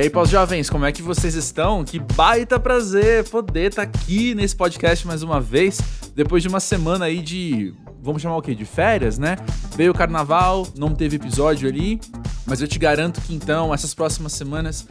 E aí, pós-jovens, como é que vocês estão? Que baita prazer poder estar tá aqui nesse podcast mais uma vez, depois de uma semana aí de. Vamos chamar o quê? De férias, né? Veio o carnaval, não teve episódio ali, mas eu te garanto que então, essas próximas semanas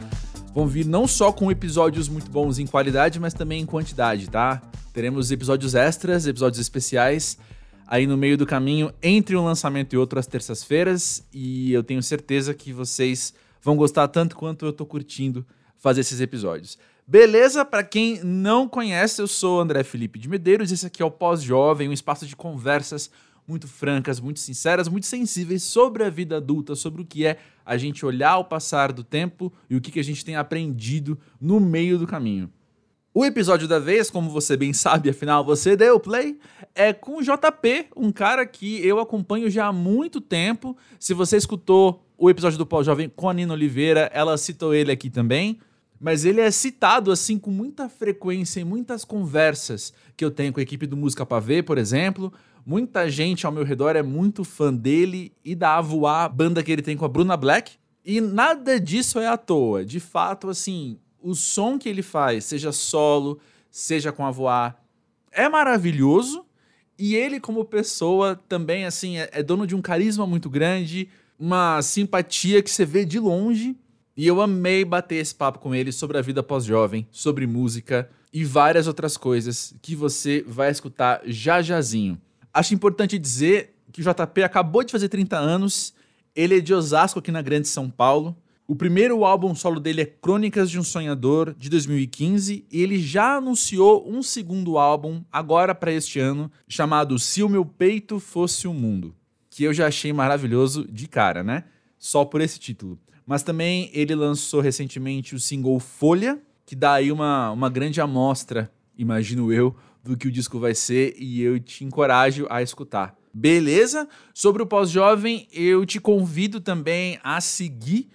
vão vir não só com episódios muito bons em qualidade, mas também em quantidade, tá? Teremos episódios extras, episódios especiais aí no meio do caminho entre um lançamento e outro às terças-feiras, e eu tenho certeza que vocês vão gostar tanto quanto eu tô curtindo fazer esses episódios. Beleza? Para quem não conhece, eu sou André Felipe de Medeiros, esse aqui é o Pós-Jovem, um espaço de conversas muito francas, muito sinceras, muito sensíveis sobre a vida adulta, sobre o que é a gente olhar o passar do tempo e o que, que a gente tem aprendido no meio do caminho. O episódio da vez, como você bem sabe, afinal você deu play, é com o JP, um cara que eu acompanho já há muito tempo. Se você escutou o episódio do Pau Jovem com a Nina Oliveira, ela citou ele aqui também. Mas ele é citado assim com muita frequência em muitas conversas que eu tenho com a equipe do Música Pavê, por exemplo. Muita gente ao meu redor é muito fã dele e da Avoar, banda que ele tem com a Bruna Black. E nada disso é à toa. De fato, assim, o som que ele faz, seja solo, seja com a Avoar, é maravilhoso. E ele, como pessoa, também assim, é, é dono de um carisma muito grande uma simpatia que você vê de longe. E eu amei bater esse papo com ele sobre a vida pós-jovem, sobre música e várias outras coisas que você vai escutar já jazinho. Acho importante dizer que o JP acabou de fazer 30 anos, ele é de Osasco aqui na Grande São Paulo. O primeiro álbum solo dele é Crônicas de um Sonhador, de 2015, e ele já anunciou um segundo álbum, agora para este ano, chamado Se o Meu Peito Fosse o Mundo que eu já achei maravilhoso de cara, né? Só por esse título. Mas também ele lançou recentemente o single Folha, que dá aí uma, uma grande amostra, imagino eu, do que o disco vai ser e eu te encorajo a escutar. Beleza? Sobre o pós-jovem, eu te convido também a seguir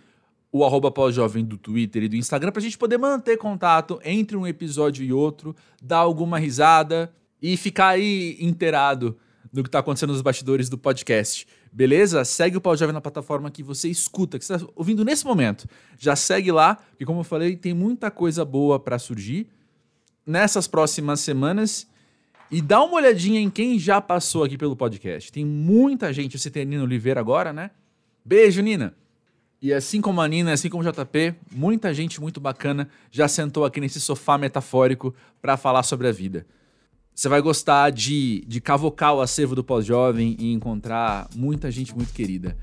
o arroba pós-jovem do Twitter e do Instagram para a gente poder manter contato entre um episódio e outro, dar alguma risada e ficar aí inteirado do que está acontecendo nos bastidores do podcast. Beleza? Segue o Pau Jovem na plataforma que você escuta, que você está ouvindo nesse momento. Já segue lá, porque como eu falei, tem muita coisa boa para surgir nessas próximas semanas. E dá uma olhadinha em quem já passou aqui pelo podcast. Tem muita gente, você tem a Nina Oliveira agora, né? Beijo, Nina! E assim como a Nina, assim como o JP, muita gente muito bacana já sentou aqui nesse sofá metafórico para falar sobre a vida. Você vai gostar de, de cavocar o acervo do pós-jovem e encontrar muita gente muito querida.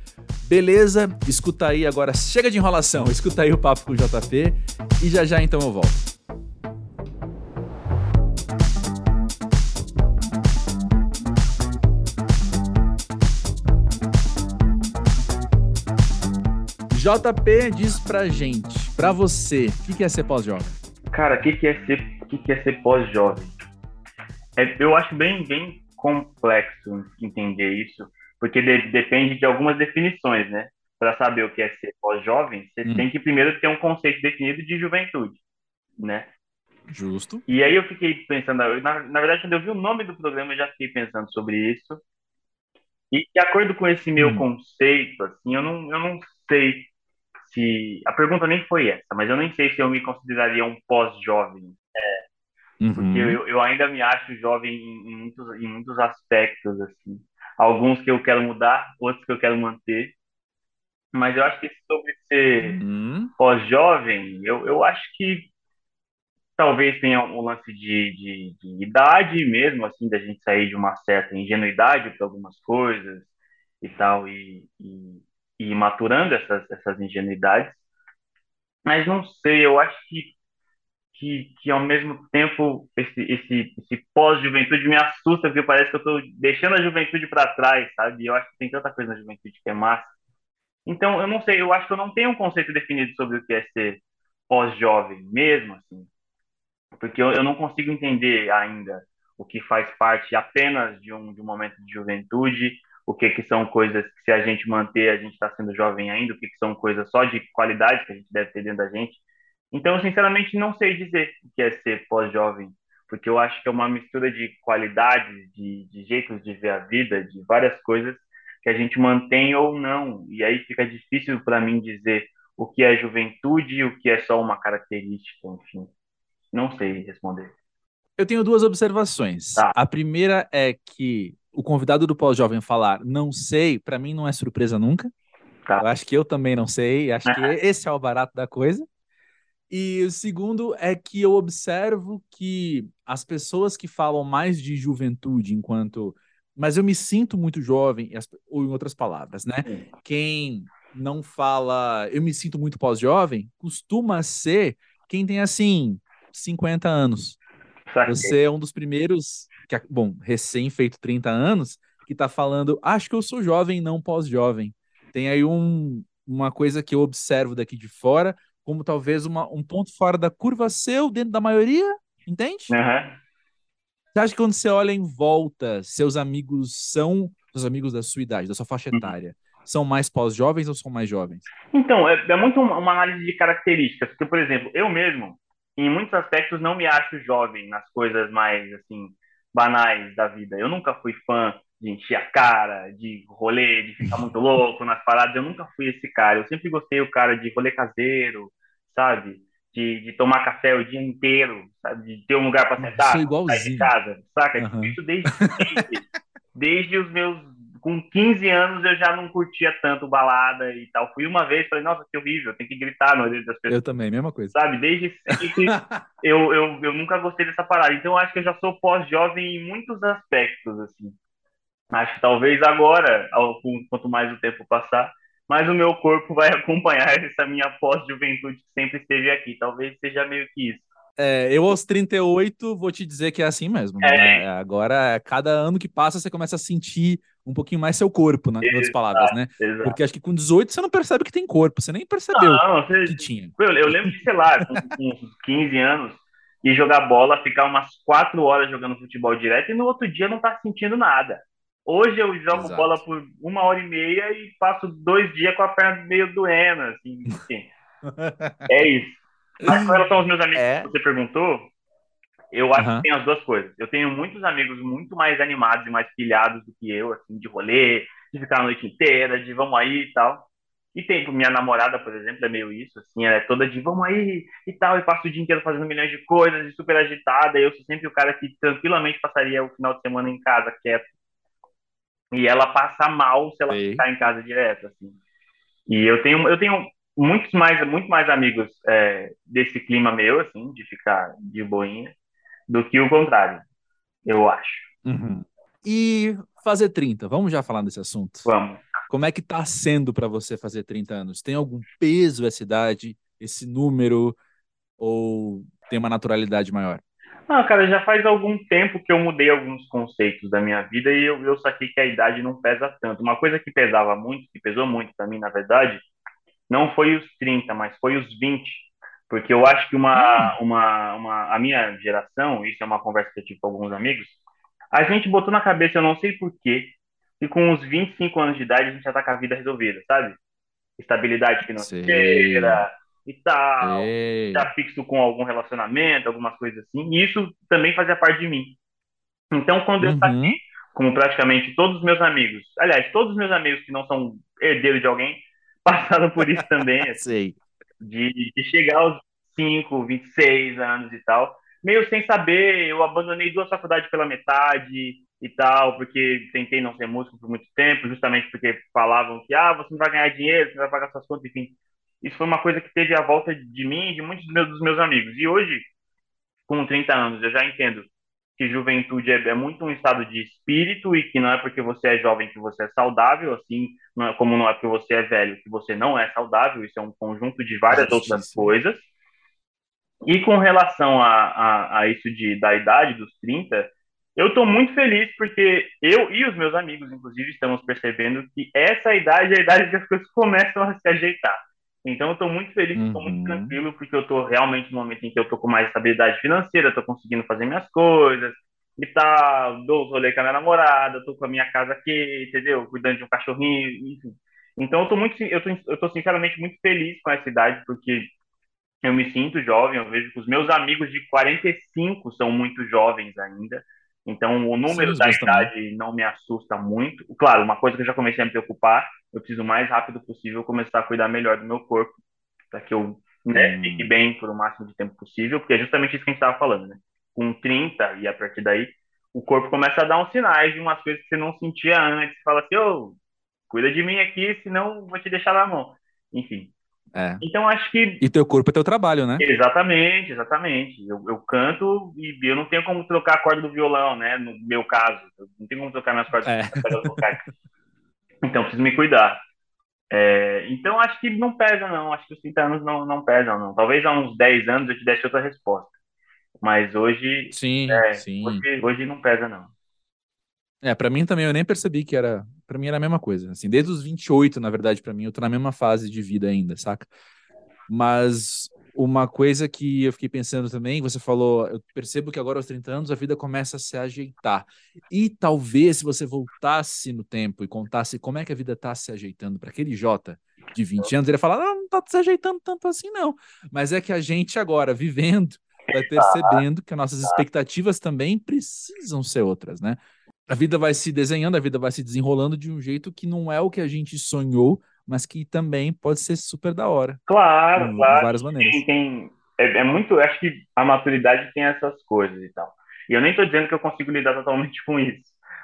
Beleza? Escuta aí agora, chega de enrolação, escuta aí o papo com o JP e já já então eu volto. JP diz pra gente, pra você, o que é ser pós-jovem? Cara, o que é ser, que, que é ser pós-jovem? É, eu acho bem, bem complexo entender isso, porque de, depende de algumas definições, né? Para saber o que é ser pós-jovem, você hum. tem que primeiro ter um conceito definido de juventude, né? Justo. E aí eu fiquei pensando, na, na verdade, quando eu vi o nome do programa, eu já fiquei pensando sobre isso. E de acordo com esse meu hum. conceito, assim, eu não, eu não sei se. A pergunta nem foi essa, mas eu nem sei se eu me consideraria um pós-jovem. É, Uhum. Porque eu, eu ainda me acho jovem em, em, muitos, em muitos aspectos, assim. Alguns que eu quero mudar, outros que eu quero manter. Mas eu acho que sobre ser uhum. pós-jovem, eu, eu acho que talvez tenha um lance de, de, de, idade mesmo, assim, da gente sair de uma certa ingenuidade para algumas coisas e tal, e, e, e maturando essas, essas ingenuidades. Mas não sei, eu acho que que, que ao mesmo tempo esse, esse, esse pós-juventude me assusta, porque parece que eu estou deixando a juventude para trás, sabe? Eu acho que tem tanta coisa na juventude que é massa. Então, eu não sei, eu acho que eu não tenho um conceito definido sobre o que é ser pós-jovem mesmo, assim, porque eu, eu não consigo entender ainda o que faz parte apenas de um, de um momento de juventude, o que, que são coisas que se a gente manter, a gente está sendo jovem ainda, o que, que são coisas só de qualidade que a gente deve ter dentro da gente, então, sinceramente não sei dizer o que é ser pós-jovem, porque eu acho que é uma mistura de qualidades, de, de jeitos de ver a vida, de várias coisas que a gente mantém ou não. E aí fica difícil para mim dizer o que é juventude, o que é só uma característica, enfim. Não sei responder. Eu tenho duas observações. Tá. A primeira é que o convidado do pós-jovem falar não sei, para mim não é surpresa nunca. Tá. Eu acho que eu também não sei, acho que esse é o barato da coisa. E o segundo é que eu observo que as pessoas que falam mais de juventude enquanto. Mas eu me sinto muito jovem, ou em outras palavras, né? Quem não fala eu me sinto muito pós-jovem costuma ser quem tem assim 50 anos. Saquei. Você é um dos primeiros, que, bom, recém feito 30 anos, que tá falando, acho que eu sou jovem, não pós-jovem. Tem aí um, uma coisa que eu observo daqui de fora, como talvez uma, um ponto fora da curva seu dentro da maioria, entende? Uhum. Você acha que quando você olha em volta, seus amigos são os amigos da sua idade, da sua faixa uhum. etária, são mais pós-jovens ou são mais jovens? Então, é, é muito uma, uma análise de características. Porque, por exemplo, eu mesmo, em muitos aspectos, não me acho jovem nas coisas mais, assim, banais da vida. Eu nunca fui fã de encher a cara, de rolê, de ficar muito louco nas paradas. Eu nunca fui esse cara. Eu sempre gostei o cara de rolê caseiro, sabe? De, de tomar café o dia inteiro, sabe? De ter um lugar para sentar, sair de casa, saca? Uhum. Isso desde desde os meus com 15 anos eu já não curtia tanto balada e tal. Fui uma vez, falei, nossa, que horrível, tem que gritar no orelha das pessoas. Eu também, mesma coisa. Sabe, desde sempre eu, eu, eu nunca gostei dessa parada. Então acho que eu já sou pós-jovem em muitos aspectos, assim. Acho que talvez agora, quanto mais o tempo passar, mais o meu corpo vai acompanhar essa minha pós-juventude que sempre esteve aqui. Talvez seja meio que isso. É, eu aos 38 vou te dizer que é assim mesmo. É. Né? Agora, cada ano que passa, você começa a sentir um pouquinho mais seu corpo, né? em outras palavras, né? Exato. Porque acho que com 18 você não percebe que tem corpo, você nem percebeu não, você... que tinha. Eu, eu lembro de, sei lá, com, com uns 15 anos, e jogar bola, ficar umas 4 horas jogando futebol direto e no outro dia não tá sentindo nada. Hoje eu jogo Exato. bola por uma hora e meia e passo dois dias com a perna meio doendo, assim, enfim. é isso. Mas com relação aos meus amigos é. que você perguntou, eu acho uhum. que tem as duas coisas. Eu tenho muitos amigos muito mais animados e mais pilhados do que eu, assim, de rolê, de ficar a noite inteira, de vamos aí e tal. E tem, minha namorada, por exemplo, é meio isso, assim, ela é toda de vamos aí e tal, e passa o dia inteiro fazendo milhões de coisas, e super agitada, e eu sou sempre o cara que tranquilamente passaria o final de semana em casa, quieto, e ela passa mal se ela ficar em casa direto, assim. E eu tenho, eu tenho muitos mais, muito mais amigos é, desse clima meu, assim, de ficar de boinha, do que o contrário, eu acho. Uhum. E fazer 30, vamos já falar desse assunto? Vamos. Como é que tá sendo para você fazer 30 anos? Tem algum peso essa idade, esse número, ou tem uma naturalidade maior? Ah, cara, já faz algum tempo que eu mudei alguns conceitos da minha vida e eu, eu saquei que a idade não pesa tanto. Uma coisa que pesava muito, que pesou muito para mim, na verdade, não foi os 30, mas foi os 20. Porque eu acho que uma, hum. uma, uma, a minha geração, isso é uma conversa que eu tive com alguns amigos, a gente botou na cabeça, eu não sei porquê, que com uns 25 anos de idade a gente já tá com a vida resolvida, sabe? Estabilidade financeira, e tal, Ei. já fixo com algum relacionamento, algumas coisas assim. E isso também fazia parte de mim. Então, quando uhum. eu saí, como praticamente todos os meus amigos, aliás, todos os meus amigos que não são herdeiros de alguém, passaram por isso também. Sei. De, de chegar aos 5, 26 anos e tal. Meio sem saber, eu abandonei duas faculdades pela metade e tal, porque tentei não ser músico por muito tempo, justamente porque falavam que, ah, você não vai ganhar dinheiro, você não vai pagar suas contas, enfim isso foi uma coisa que teve a volta de mim e de muitos dos meus, dos meus amigos. E hoje, com 30 anos, eu já entendo que juventude é, é, muito um estado de espírito e que não é porque você é jovem que você é saudável, assim não é, como não é porque você é velho que você não é saudável, isso é um conjunto de várias é outras coisas. E com relação a, a, a, isso de, da idade dos 30, eu estou muito feliz porque eu e os meus amigos, inclusive, estamos percebendo que essa idade é a idade que as coisas começam a se ajeitar. Então eu estou muito feliz, estou muito uhum. tranquilo, porque eu estou realmente no momento em que eu estou com mais estabilidade financeira, estou conseguindo fazer minhas coisas e tal, dou rolê com a minha namorada, estou com a minha casa aqui, entendeu? Cuidando de um cachorrinho, enfim. Então eu estou muito, eu tô, eu tô sinceramente muito feliz com essa idade, porque eu me sinto jovem, eu vejo que os meus amigos de 45 são muito jovens ainda. Então, o número Sim, da idade também. não me assusta muito. Claro, uma coisa que eu já comecei a me preocupar, eu preciso o mais rápido possível começar a cuidar melhor do meu corpo, para que eu né, hum. fique bem por o máximo de tempo possível, porque é justamente isso que a gente estava falando, né? Com 30 e a partir daí, o corpo começa a dar uns sinais de umas coisas que você não sentia antes. Fala assim, ô, oh, cuida de mim aqui, senão vou te deixar na mão. Enfim. É. Então acho que. E teu corpo é teu trabalho, né? Exatamente, exatamente. Eu, eu canto e eu não tenho como trocar a corda do violão, né? No meu caso. Eu não tenho como trocar minhas cordas é. Então preciso me cuidar. É, então acho que não pesa, não. Acho que os 30 anos não, não pesam, não. Talvez há uns 10 anos eu te desse outra resposta. Mas hoje. Sim, é, sim. Hoje, hoje não pesa, não. É, para mim também eu nem percebi que era, para mim era a mesma coisa. Assim, desde os 28, na verdade, para mim eu tô na mesma fase de vida ainda, saca? Mas uma coisa que eu fiquei pensando também, você falou, eu percebo que agora aos 30 anos a vida começa a se ajeitar. E talvez se você voltasse no tempo e contasse como é que a vida tá se ajeitando para aquele Jota de 20 anos, ele ia falar: "Não, não tá se ajeitando tanto assim não". Mas é que a gente agora vivendo vai percebendo que as nossas expectativas também precisam ser outras, né? a vida vai se desenhando, a vida vai se desenrolando de um jeito que não é o que a gente sonhou, mas que também pode ser super da hora. Claro, de, claro. De várias maneiras. Tem, tem é, é, muito, acho que a maturidade tem essas coisas e tal. E eu nem estou dizendo que eu consigo lidar totalmente com isso,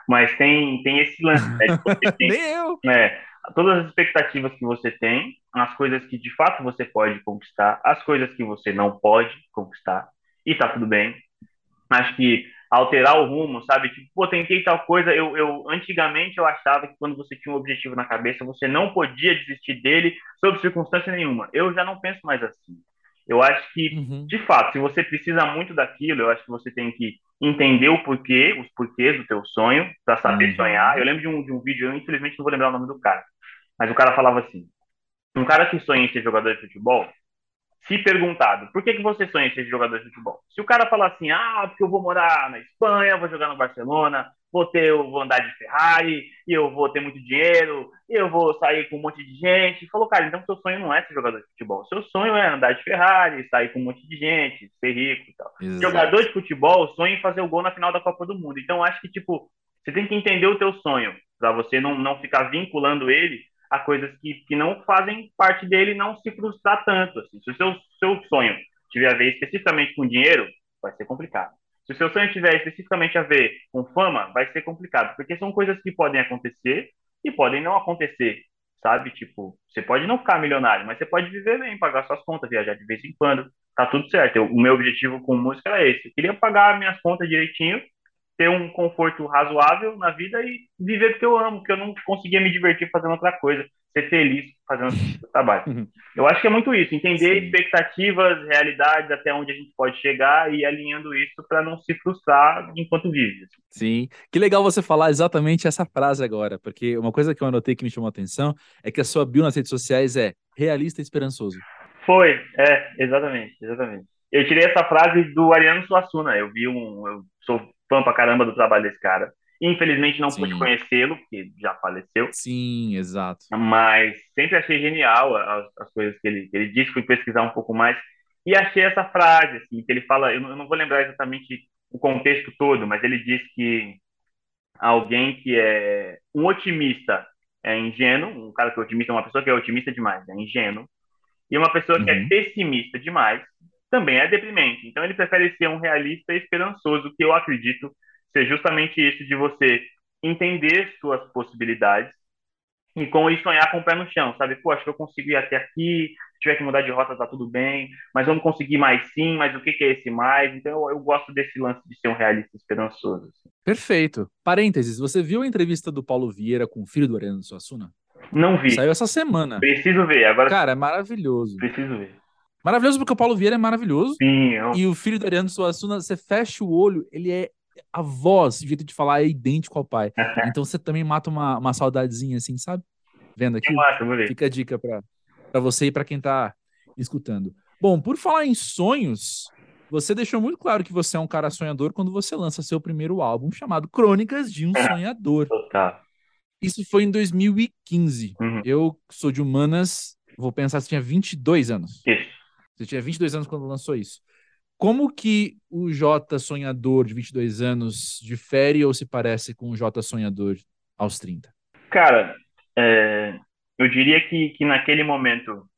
mas tem, tem esse lance. Né, tem, nem eu. É, todas as expectativas que você tem, as coisas que de fato você pode conquistar, as coisas que você não pode conquistar, e tá tudo bem. Acho que alterar o rumo, sabe? Tipo, pô, tentei tal coisa. Eu, eu antigamente eu achava que quando você tinha um objetivo na cabeça, você não podia desistir dele sob circunstância nenhuma. Eu já não penso mais assim. Eu acho que, uhum. de fato, se você precisa muito daquilo, eu acho que você tem que entender o porquê, os porquês do teu sonho, para saber uhum. sonhar. Eu lembro de um, de um vídeo, eu infelizmente não vou lembrar o nome do cara, mas o cara falava assim: um cara que sonha em ser jogador de futebol, se perguntado por que, que você sonha ser jogador de futebol, se o cara falar assim, ah, porque eu vou morar na Espanha, vou jogar no Barcelona, vou ter, eu vou andar de Ferrari, e eu vou ter muito dinheiro, e eu vou sair com um monte de gente, falou, cara, então seu sonho não é ser jogador de futebol, seu sonho é andar de Ferrari, sair com um monte de gente, ser rico e tal. Exato. Jogador de futebol sonha em fazer o gol na final da Copa do Mundo. Então acho que tipo, você tem que entender o teu sonho, para você não, não ficar vinculando ele a coisas que, que não fazem parte dele não se frustrar tanto. Assim. Se o seu, seu sonho tiver a ver especificamente com dinheiro, vai ser complicado. Se o seu sonho tiver especificamente a ver com fama, vai ser complicado, porque são coisas que podem acontecer e podem não acontecer, sabe? Tipo, você pode não ficar milionário, mas você pode viver bem, pagar suas contas, viajar de vez em quando, tá tudo certo. Eu, o meu objetivo com música era esse. Eu queria pagar minhas contas direitinho ter um conforto razoável na vida e viver do que eu amo, que eu não conseguia me divertir fazendo outra coisa, ser feliz fazendo o trabalho. Uhum. Eu acho que é muito isso, entender Sim. expectativas, realidades, até onde a gente pode chegar e alinhando isso para não se frustrar enquanto vive. Sim, que legal você falar exatamente essa frase agora, porque uma coisa que eu anotei que me chamou a atenção é que a sua bio nas redes sociais é realista e esperançoso. Foi, é, exatamente, exatamente. Eu tirei essa frase do Ariano Suassuna. Eu vi um. Eu sou fã pra caramba do trabalho desse cara. Infelizmente não Sim. pude conhecê-lo, porque já faleceu. Sim, exato. Mas sempre achei genial as, as coisas que ele, que ele disse, fui pesquisar um pouco mais. E achei essa frase, assim, que ele fala, eu não, eu não vou lembrar exatamente o contexto todo, mas ele diz que alguém que é um otimista é ingênuo, um cara que é otimista, uma pessoa que é otimista demais, é ingênuo, e uma pessoa uhum. que é uhum. pessimista demais também é deprimente. Então ele prefere ser um realista esperançoso, que eu acredito ser justamente isso de você entender suas possibilidades e com isso sonhar com o pé no chão, sabe? Pô, acho que eu consigo ir até aqui, se tiver que mudar de rota tá tudo bem, mas vamos conseguir mais sim, mas o que, que é esse mais? Então eu, eu, gosto desse lance de ser um realista esperançoso. Assim. Perfeito. Parênteses, você viu a entrevista do Paulo Vieira com o filho do Ariano Suassuna? Não vi. Saiu essa semana. Preciso ver. Agora. Cara, é maravilhoso. Preciso ver. Maravilhoso porque o Paulo Vieira é maravilhoso. Sim. Eu... E o filho do Ariano Suassuna, você fecha o olho, ele é a voz, o jeito de falar é idêntico ao pai. então você também mata uma, uma saudadezinha assim, sabe? Vendo aqui. Fica a dica para você e para quem tá escutando. Bom, por falar em sonhos, você deixou muito claro que você é um cara sonhador quando você lança seu primeiro álbum chamado Crônicas de um Sonhador. Tá. Isso foi em 2015. Uhum. Eu sou de humanas, vou pensar se tinha 22 anos. Isso. Você tinha 22 anos quando lançou isso. Como que o Jota sonhador de 22 anos difere ou se parece com o Jota sonhador aos 30? Cara, é, eu diria que, que naquele momento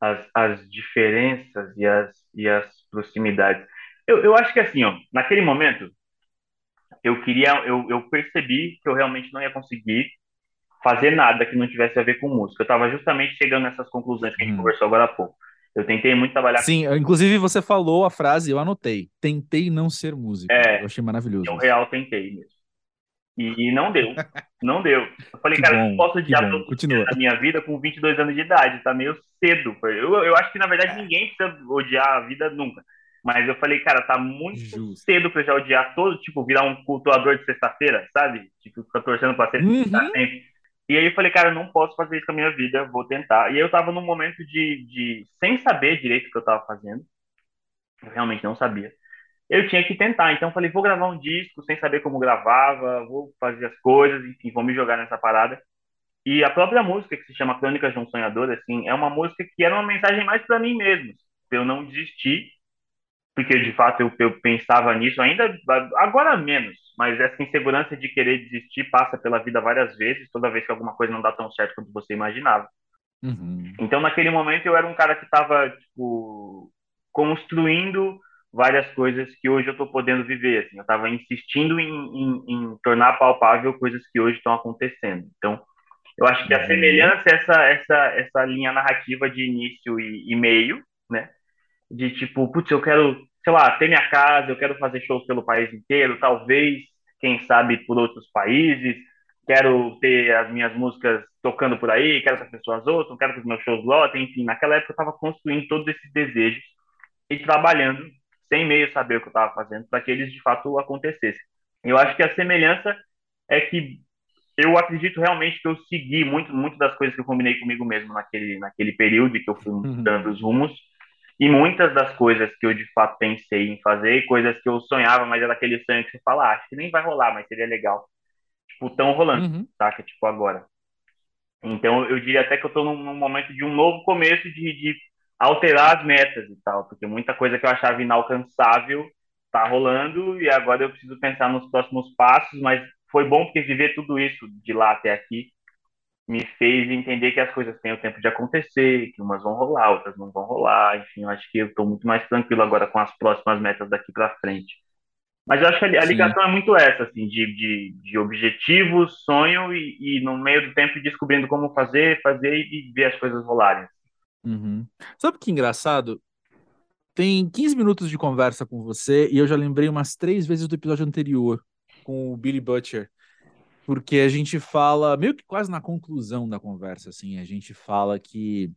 as, as diferenças e as, e as proximidades. Eu, eu acho que assim, ó, naquele momento, eu queria, eu, eu percebi que eu realmente não ia conseguir fazer nada que não tivesse a ver com música. Eu estava justamente chegando nessas conclusões que a gente hum. conversou agora há pouco. Eu tentei muito trabalhar. Sim, inclusive você falou a frase, eu anotei. Tentei não ser músico. É, eu achei maravilhoso. Eu real tentei mesmo. E não deu. Não deu. Eu falei, que cara, bom, eu não posso odiar todos a minha vida com 22 anos de idade. Tá meio cedo. Eu, eu acho que, na verdade, é. ninguém precisa odiar a vida nunca. Mas eu falei, cara, tá muito Justo. cedo pra eu já odiar todo, tipo, virar um cultuador de sexta-feira, sabe? Tipo, ficar torcendo pra ser uhum. sempre. E aí eu falei, cara, eu não posso fazer isso com a minha vida, vou tentar. E eu tava num momento de, de sem saber direito o que eu tava fazendo. Eu realmente não sabia. Eu tinha que tentar, então eu falei, vou gravar um disco sem saber como gravava, vou fazer as coisas, enfim, vou me jogar nessa parada. E a própria música, que se chama Crônicas de um Sonhador, assim, é uma música que era uma mensagem mais para mim mesmo, pra eu não desistir porque de fato eu, eu pensava nisso ainda agora menos, mas essa insegurança de querer desistir passa pela vida várias vezes, toda vez que alguma coisa não dá tão certo quanto você imaginava. Uhum. Então naquele momento eu era um cara que estava tipo construindo várias coisas que hoje eu estou podendo viver. Assim, eu estava insistindo em, em, em, tornar palpável coisas que hoje estão acontecendo. Então eu acho que a uhum. semelhança essa essa essa linha narrativa de início e, e meio, né? De tipo, putz, eu quero, sei lá, ter minha casa, eu quero fazer shows pelo país inteiro, talvez, quem sabe, por outros países, quero ter as minhas músicas tocando por aí, quero que as pessoas ouçam, quero que os meus shows lotem, enfim, naquela época eu estava construindo todos esses desejos e trabalhando sem meio saber o que eu estava fazendo para que eles de fato acontecessem. Eu acho que a semelhança é que eu acredito realmente que eu segui muito, muito das coisas que eu combinei comigo mesmo naquele, naquele período que eu fui uhum. dando os rumos e muitas das coisas que eu de fato pensei em fazer, coisas que eu sonhava, mas era aquele sonho que você fala, ah, acho que nem vai rolar, mas seria legal. Tipo, estão rolando, uhum. saca? Tipo, agora. Então, eu diria até que eu estou num, num, momento de um novo começo de, de alterar as metas e tal, porque muita coisa que eu achava inalcançável tá rolando e agora eu preciso pensar nos próximos passos, mas foi bom porque viver tudo isso de lá até aqui me fez entender que as coisas têm o tempo de acontecer, que umas vão rolar, outras não vão rolar. Enfim, eu acho que eu estou muito mais tranquilo agora com as próximas metas daqui para frente. Mas eu acho que a, ligação Sim. é muito essa, assim, de, de, de objetivo, sonho e, e, no meio do tempo descobrindo como fazer, fazer e ver as coisas rolarem. Uhum. Sabe que engraçado? Tem 15 minutos de conversa com você e eu já lembrei umas três vezes do episódio anterior com o Billy Butcher porque a gente fala, meio que quase na conclusão da conversa, assim, a gente fala que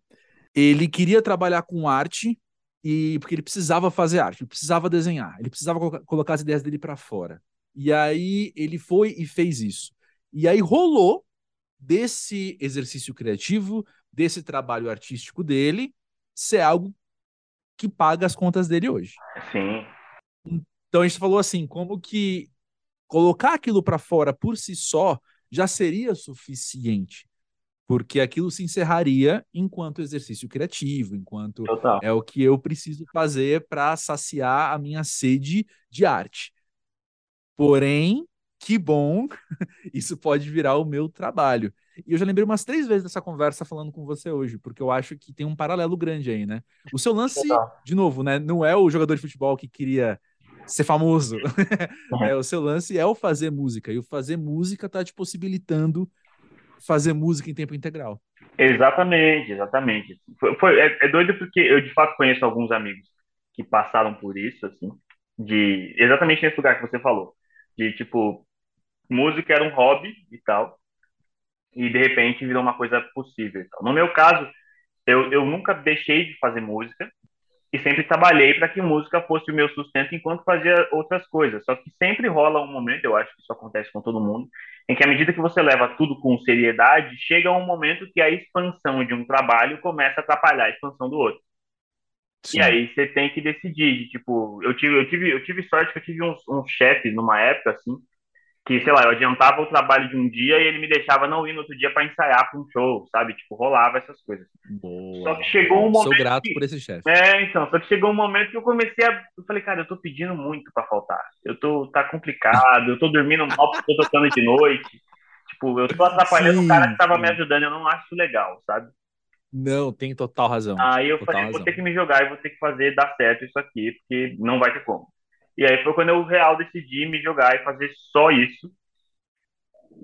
ele queria trabalhar com arte e porque ele precisava fazer arte, ele precisava desenhar, ele precisava colocar as ideias dele para fora. E aí ele foi e fez isso. E aí rolou desse exercício criativo, desse trabalho artístico dele, ser algo que paga as contas dele hoje. Sim. Então a gente falou assim, como que colocar aquilo para fora por si só já seria suficiente, porque aquilo se encerraria enquanto exercício criativo, enquanto Total. é o que eu preciso fazer para saciar a minha sede de arte. Porém, que bom, isso pode virar o meu trabalho. E eu já lembrei umas três vezes dessa conversa falando com você hoje, porque eu acho que tem um paralelo grande aí, né? O seu lance, Total. de novo, né? Não é o jogador de futebol que queria ser famoso. É, o seu lance é o fazer música, e o fazer música tá te possibilitando fazer música em tempo integral. Exatamente, exatamente. Foi, foi é, é, doido porque eu de fato conheço alguns amigos que passaram por isso, assim, de exatamente nesse lugar que você falou, de tipo música era um hobby e tal, e de repente virou uma coisa possível. No meu caso, eu, eu nunca deixei de fazer música, e sempre trabalhei para que música fosse o meu sustento enquanto fazia outras coisas. Só que sempre rola um momento, eu acho que isso acontece com todo mundo, em que à medida que você leva tudo com seriedade, chega um momento que a expansão de um trabalho começa a atrapalhar a expansão do outro. Sim. E aí você tem que decidir, tipo, eu tive, eu tive, eu tive sorte que eu tive uns, uns chefes numa época assim, que, sei lá, eu adiantava o trabalho de um dia e ele me deixava não ir no outro dia para ensaiar para um show, sabe? Tipo, rolava essas coisas. Boa. Só que chegou um momento. Sou grato que... por esse chefe. É, então, só que chegou um momento que eu comecei a. Eu falei, cara, eu tô pedindo muito para faltar. Eu tô. Tá complicado, eu tô dormindo mal porque eu tô tocando de noite. Tipo, eu tô atrapalhando Sim. o cara que tava me ajudando, eu não acho legal, sabe? Não, tem total razão. Aí eu total falei, razão. vou ter que me jogar e vou ter que fazer dar certo isso aqui, porque não vai ter como. E aí foi quando eu real decidi me jogar e fazer só isso.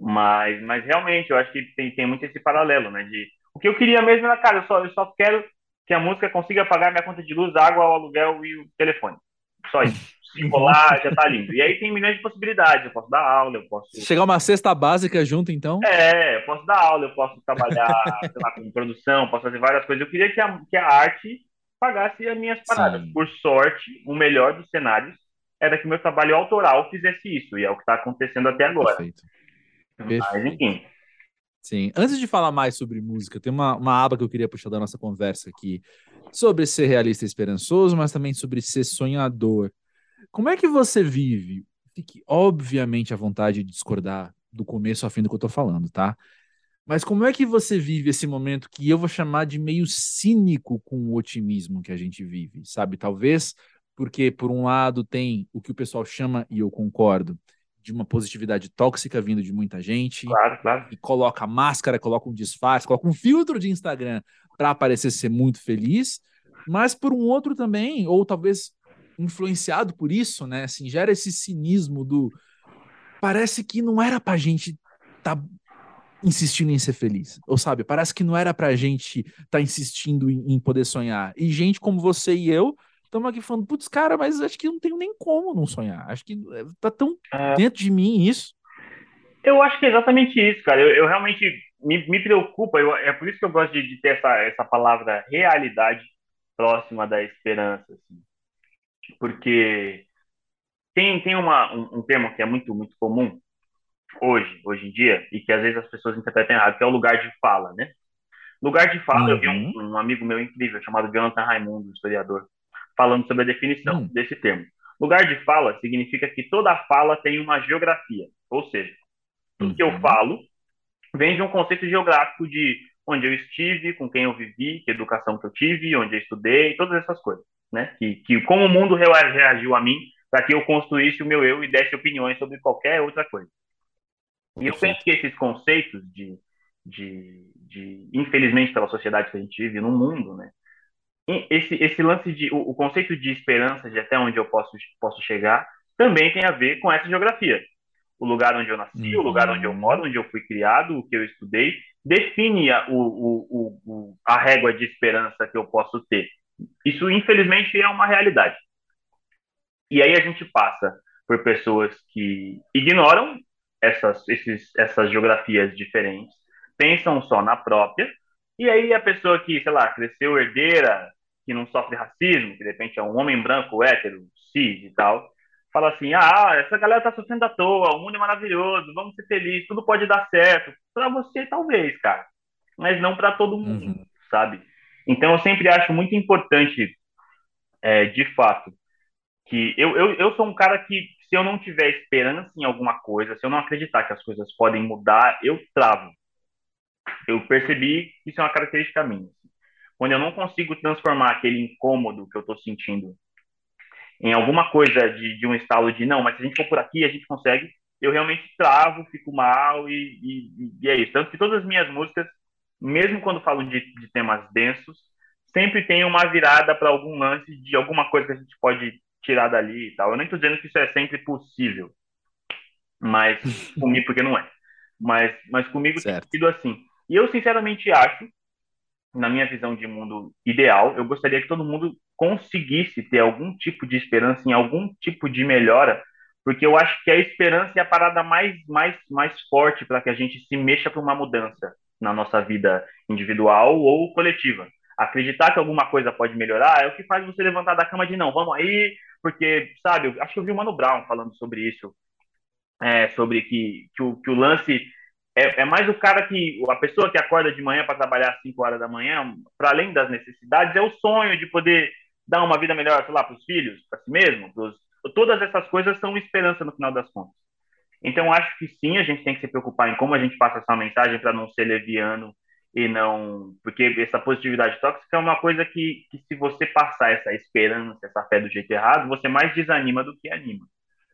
Mas, mas realmente, eu acho que tem, tem muito esse paralelo, né? De, o que eu queria mesmo era, cara, eu só, eu só quero que a música consiga pagar minha conta de luz, água, o aluguel e o telefone. Só isso. Se rolar, já tá lindo. E aí tem milhões de possibilidades. Eu posso dar aula, eu posso. Chegar uma cesta básica junto, então? É, eu posso dar aula, eu posso trabalhar, sei lá, com produção, posso fazer várias coisas. Eu queria que a, que a arte pagasse as minhas paradas. Sim. Por sorte, o melhor dos cenários era que meu trabalho autoral fizesse isso, e é o que está acontecendo até agora. Perfeito. Mas, Perfeito. enfim. Sim. Antes de falar mais sobre música, tem uma, uma aba que eu queria puxar da nossa conversa aqui sobre ser realista e esperançoso, mas também sobre ser sonhador. Como é que você vive? Fique obviamente à vontade de discordar do começo ao fim do que eu tô falando, tá? Mas como é que você vive esse momento que eu vou chamar de meio cínico com o otimismo que a gente vive, sabe? Talvez porque, por um lado, tem o que o pessoal chama, e eu concordo, de uma positividade tóxica vindo de muita gente, Claro, claro. e coloca máscara, coloca um disfarce, coloca um filtro de Instagram para parecer ser muito feliz, mas por um outro também, ou talvez influenciado por isso, né? Assim, gera esse cinismo do parece que não era pra gente tá insistindo em ser feliz, ou sabe, parece que não era pra gente tá insistindo em, em poder sonhar. E gente como você e eu estamos aqui falando, putz, cara, mas acho que não tenho nem como não sonhar. Acho que eh, tá tão É. dentro de mim isso. Eu acho que é exatamente isso, cara. Eu, eu realmente me, me preocupa, eu- é por isso que eu gosto de, de ter essa, essa palavra realidade próxima da esperança, assim. Porque tem, tem uma, um, um termo que é muito, muito comum hoje, hoje em dia, e que às vezes as pessoas interpretam errado, que é o lugar de fala, né? Lugar de fala, eu vi um, um amigo meu incrível chamado Jonathan Raimundo, historiador, falando sobre a definição Hum. desse termo. Lugar de fala significa que toda fala tem uma geografia, ou seja, tudo que eu Uhum. falo vem de um conceito geográfico de onde eu estive, com quem eu vivi, que educação que eu tive, onde eu estudei, todas essas coisas, né? Que, que como o mundo rea- reagiu a mim para que eu construísse o meu eu e desse opiniões sobre qualquer outra coisa. E eu penso que esses conceitos de, de, de infelizmente pela sociedade que a gente vive no mundo, né? Esse, esse lance de o, o conceito de esperança de até onde eu posso posso chegar também tem a ver com essa geografia. O lugar onde eu nasci, o Uhum. lugar onde eu moro, onde eu fui criado, o que eu estudei, define a, o, o, o, o- a régua de esperança que eu posso ter. Isso, infelizmente, é uma realidade. E aí a gente passa por pessoas que ignoram essas, esses, essas geografias diferentes, pensam só na própria, e aí a pessoa que, sei lá, cresceu herdeira, que não sofre racismo, que de repente é um homem branco, hétero, cis e tal, fala assim: ah, essa galera tá sofrendo à toa, o mundo é maravilhoso, vamos ser felizes, tudo pode dar certo. Para você, talvez, cara, mas não para todo mundo, Uhum. sabe? Então eu sempre acho muito importante, é, de fato, que eu, eu, eu sou um cara que, se eu não tiver esperança em alguma coisa, se eu não acreditar que as coisas podem mudar, eu travo. Eu percebi que isso é uma característica minha. Quando eu não consigo transformar aquele incômodo que eu estou sentindo em alguma coisa de, de um estalo de não, mas se a gente for por aqui, a gente consegue, eu realmente travo, fico mal e, e, e é isso. Tanto que todas as minhas músicas, mesmo quando falam de, de temas densos, sempre tem uma virada para algum lance de alguma coisa que a gente pode tirar dali e tal. Eu nem estou dizendo que isso é sempre possível, mas comigo, porque não é. Mas, mas comigo Certo. tem sido assim. E eu sinceramente acho, na minha visão de mundo ideal, eu gostaria que todo mundo conseguisse ter algum tipo de esperança em algum tipo de melhora, porque eu acho que a esperança é a parada mais, mais, mais forte para que a gente se mexa para uma mudança na nossa vida individual ou coletiva. Acreditar que alguma coisa pode melhorar é o que faz você levantar da cama de não, vamos aí, porque, sabe, acho que eu vi o Mano Brown falando sobre isso, é, sobre que, que, o, que o lance é, é, mais o cara que, a pessoa que acorda de manhã para trabalhar às 5 horas da manhã, para além das necessidades, é o sonho de poder dar uma vida melhor, sei lá, para os filhos, para si mesmo, pros, todas essas coisas são esperança no final das contas. Então, acho que sim, a gente tem que se preocupar em como a gente passa essa mensagem para não ser leviano e não. Porque essa positividade tóxica é uma coisa que, que, se você passar essa esperança, essa fé do jeito errado, você mais desanima do que anima.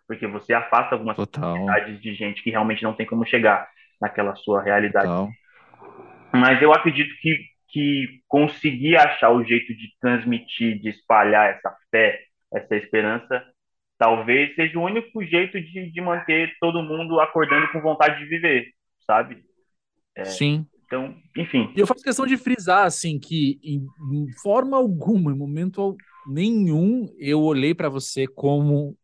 Porque você afasta algumas possibilidades de gente que realmente não tem como chegar naquela sua realidade. Total. Mas eu acredito que que conseguir achar o jeito de transmitir, de espalhar essa fé, essa esperança, talvez seja o único jeito de, de manter todo mundo acordando com vontade de viver, sabe? É, Sim. Então, enfim. E eu faço questão de frisar, assim, que em, em forma alguma, em momento nenhum, eu olhei para você como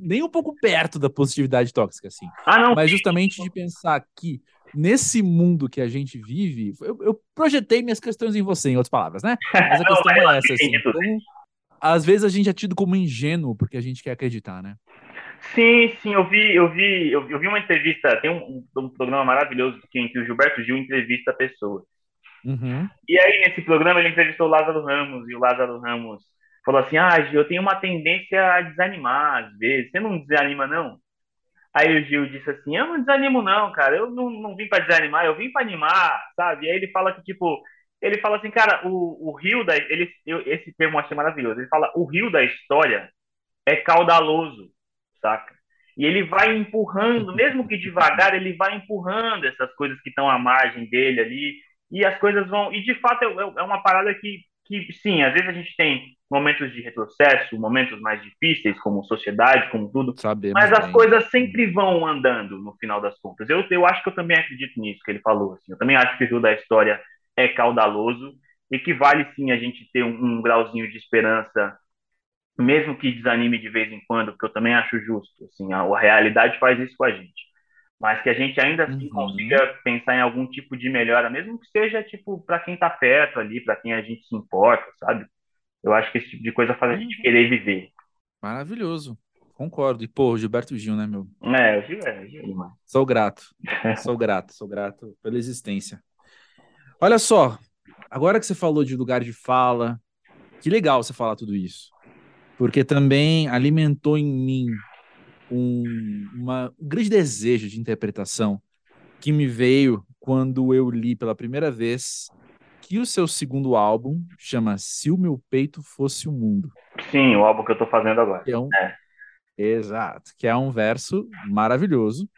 nem um pouco perto da positividade tóxica, assim. Ah, não. Mas justamente de pensar que nesse mundo que a gente vive, eu, eu, projetei minhas questões em você, em outras palavras, né? Mas a não, questão é essa, assim. Então, às vezes a gente é tido como ingênuo porque a gente quer acreditar, né? Sim, sim, eu vi, eu vi, eu, vi uma entrevista, tem um, um, programa maravilhoso que, em que o Gilberto Gil entrevista pessoas. Uhum. E aí, nesse programa, ele entrevistou o Lázaro Ramos, e o Lázaro Ramos falou assim: Ah, Gil, eu tenho uma tendência a desanimar às vezes. Você não desanima, não? Aí o Gil disse assim: Eu não desanimo, não, cara. Eu não, não vim para desanimar, eu vim para animar, sabe? E aí ele fala que, tipo, ele fala assim, cara, o, o rio da. Ele, eu, esse termo eu achei maravilhoso. Ele fala: o rio da história é caudaloso, saca? E ele vai empurrando, mesmo que devagar, ele vai empurrando essas coisas que estão à margem dele ali. E as coisas vão. E de fato é, é uma parada que, que, sim, às vezes a gente tem momentos de retrocesso, momentos mais difíceis, como sociedade, como tudo. Sabemos mas as bem. coisas sempre vão andando no final das contas. Eu, eu acho que eu também acredito nisso que ele falou. Assim. Eu também acho que o rio da história é caudaloso e que vale sim a gente ter um, um grauzinho de esperança, mesmo que desanime de vez em quando, porque eu também acho justo. Assim, a, a realidade faz isso com a gente. Mas que a gente ainda assim uhum. consiga pensar em algum tipo de melhora, mesmo que seja tipo para quem está perto ali, para quem a gente se importa, sabe? Eu acho que esse tipo de coisa faz a gente uhum. querer viver. Maravilhoso. Concordo. E, pô, Gilberto Gil, né, meu? É, o Gil é, Gil é Sou grato. sou grato, sou grato pela existência. Olha só, agora que você falou de lugar de fala, que legal você falar tudo isso. Porque também alimentou em mim um, uma, um grande desejo de interpretação que me veio quando eu li pela primeira vez que o seu segundo álbum chama Se o Meu Peito Fosse o Mundo. Sim, o álbum que eu tô fazendo agora. É um... É. Exato, que é um verso maravilhoso.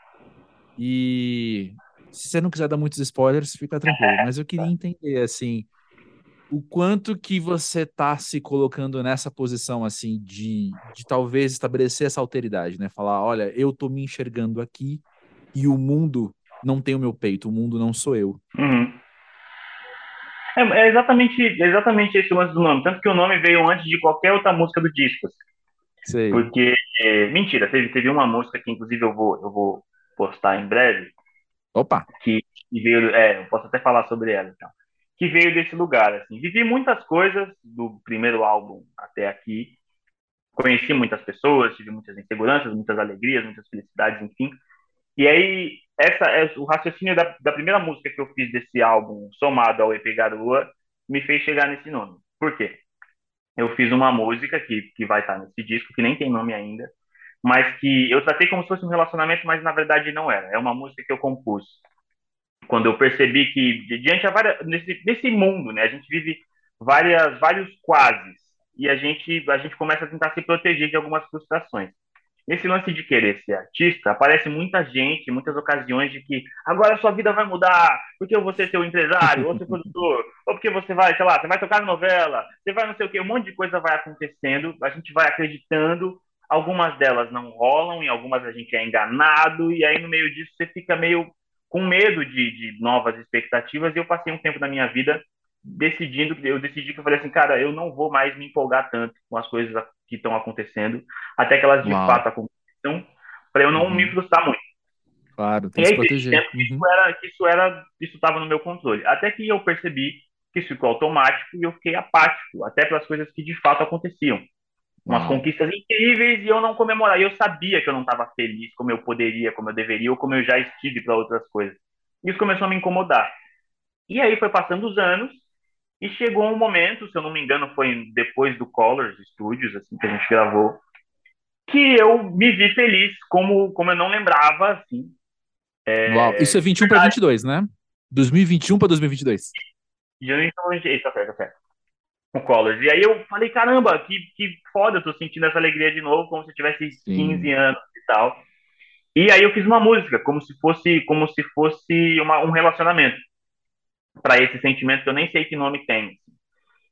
E se você não quiser dar muitos spoilers, fica tranquilo. Mas eu queria entender, assim, o quanto que você tá se colocando nessa posição, assim, de, de talvez estabelecer essa alteridade, né? Falar, olha, eu tô me enxergando aqui e o mundo não tem o meu peito, o mundo não sou eu. Uhum. É, é, exatamente, exatamente esse o lance do nome. Tanto que o nome veio antes de qualquer outra música do disco. Assim. Sei. Porque, é, mentira, teve, teve uma música que inclusive eu vou, eu vou postar em breve. Opa! Que, que veio, é, eu posso até falar sobre ela então. Que veio desse lugar, assim. Vivi muitas coisas do primeiro álbum até aqui. Conheci muitas pessoas, tive muitas inseguranças, muitas alegrias, muitas felicidades, enfim. E aí, essa é o raciocínio da, da primeira música que eu fiz desse álbum, somado ao EP Garoa, me fez chegar nesse nome. Por quê? Eu fiz uma música que, que vai estar nesse disco, que nem tem nome ainda, mas que eu tratei como se fosse um relacionamento, mas na verdade não era. É uma música que eu compus quando eu percebi que diante a várias, nesse, nesse mundo, né, a gente vive várias vários quases e a gente a gente começa a tentar se proteger de algumas frustrações. Nesse lance de querer ser artista, aparece muita gente, muitas ocasiões de que agora sua vida vai mudar, porque eu vou ser seu empresário, ou seu produtor, ou porque você vai, sei lá, você vai tocar novela, você vai não sei o que, um monte de coisa vai acontecendo, a gente vai acreditando, algumas delas não rolam, em algumas a gente é enganado, e aí no meio disso você fica meio com medo de, de novas expectativas, e eu passei um tempo da minha vida decidindo, eu decidi que eu falei assim, cara, eu não vou mais me empolgar tanto com as coisas que estão acontecendo, até que elas de Uau. fato aconteçam, para eu não uhum. me frustrar muito. Claro, tem que se proteger. Uhum. Isso era, isso era, isso estava no meu controle. Até que eu percebi que isso ficou automático e eu fiquei apático, até pelas coisas que de fato aconteciam. Umas Uau. conquistas incríveis e eu não comemorar. E eu sabia que eu não estava feliz como eu poderia, como eu deveria, ou como eu já estive para outras coisas. Isso começou a me incomodar. E aí foi passando os anos, e chegou um momento, se eu não me engano, foi depois do Colors Studios, assim, que a gente gravou, que eu me vi feliz, como, como eu não lembrava, assim. É... Uau, isso é 21 para 22, né? 2021 para 2022. Janeiro isso, tá certo, tá certo. O Colors. E aí eu falei, caramba, que, que foda, eu tô sentindo essa alegria de novo, como se eu tivesse Sim. 15 anos e tal. E aí eu fiz uma música, como se fosse, como se fosse uma, um relacionamento. Para esse sentimento que eu nem sei que nome tem.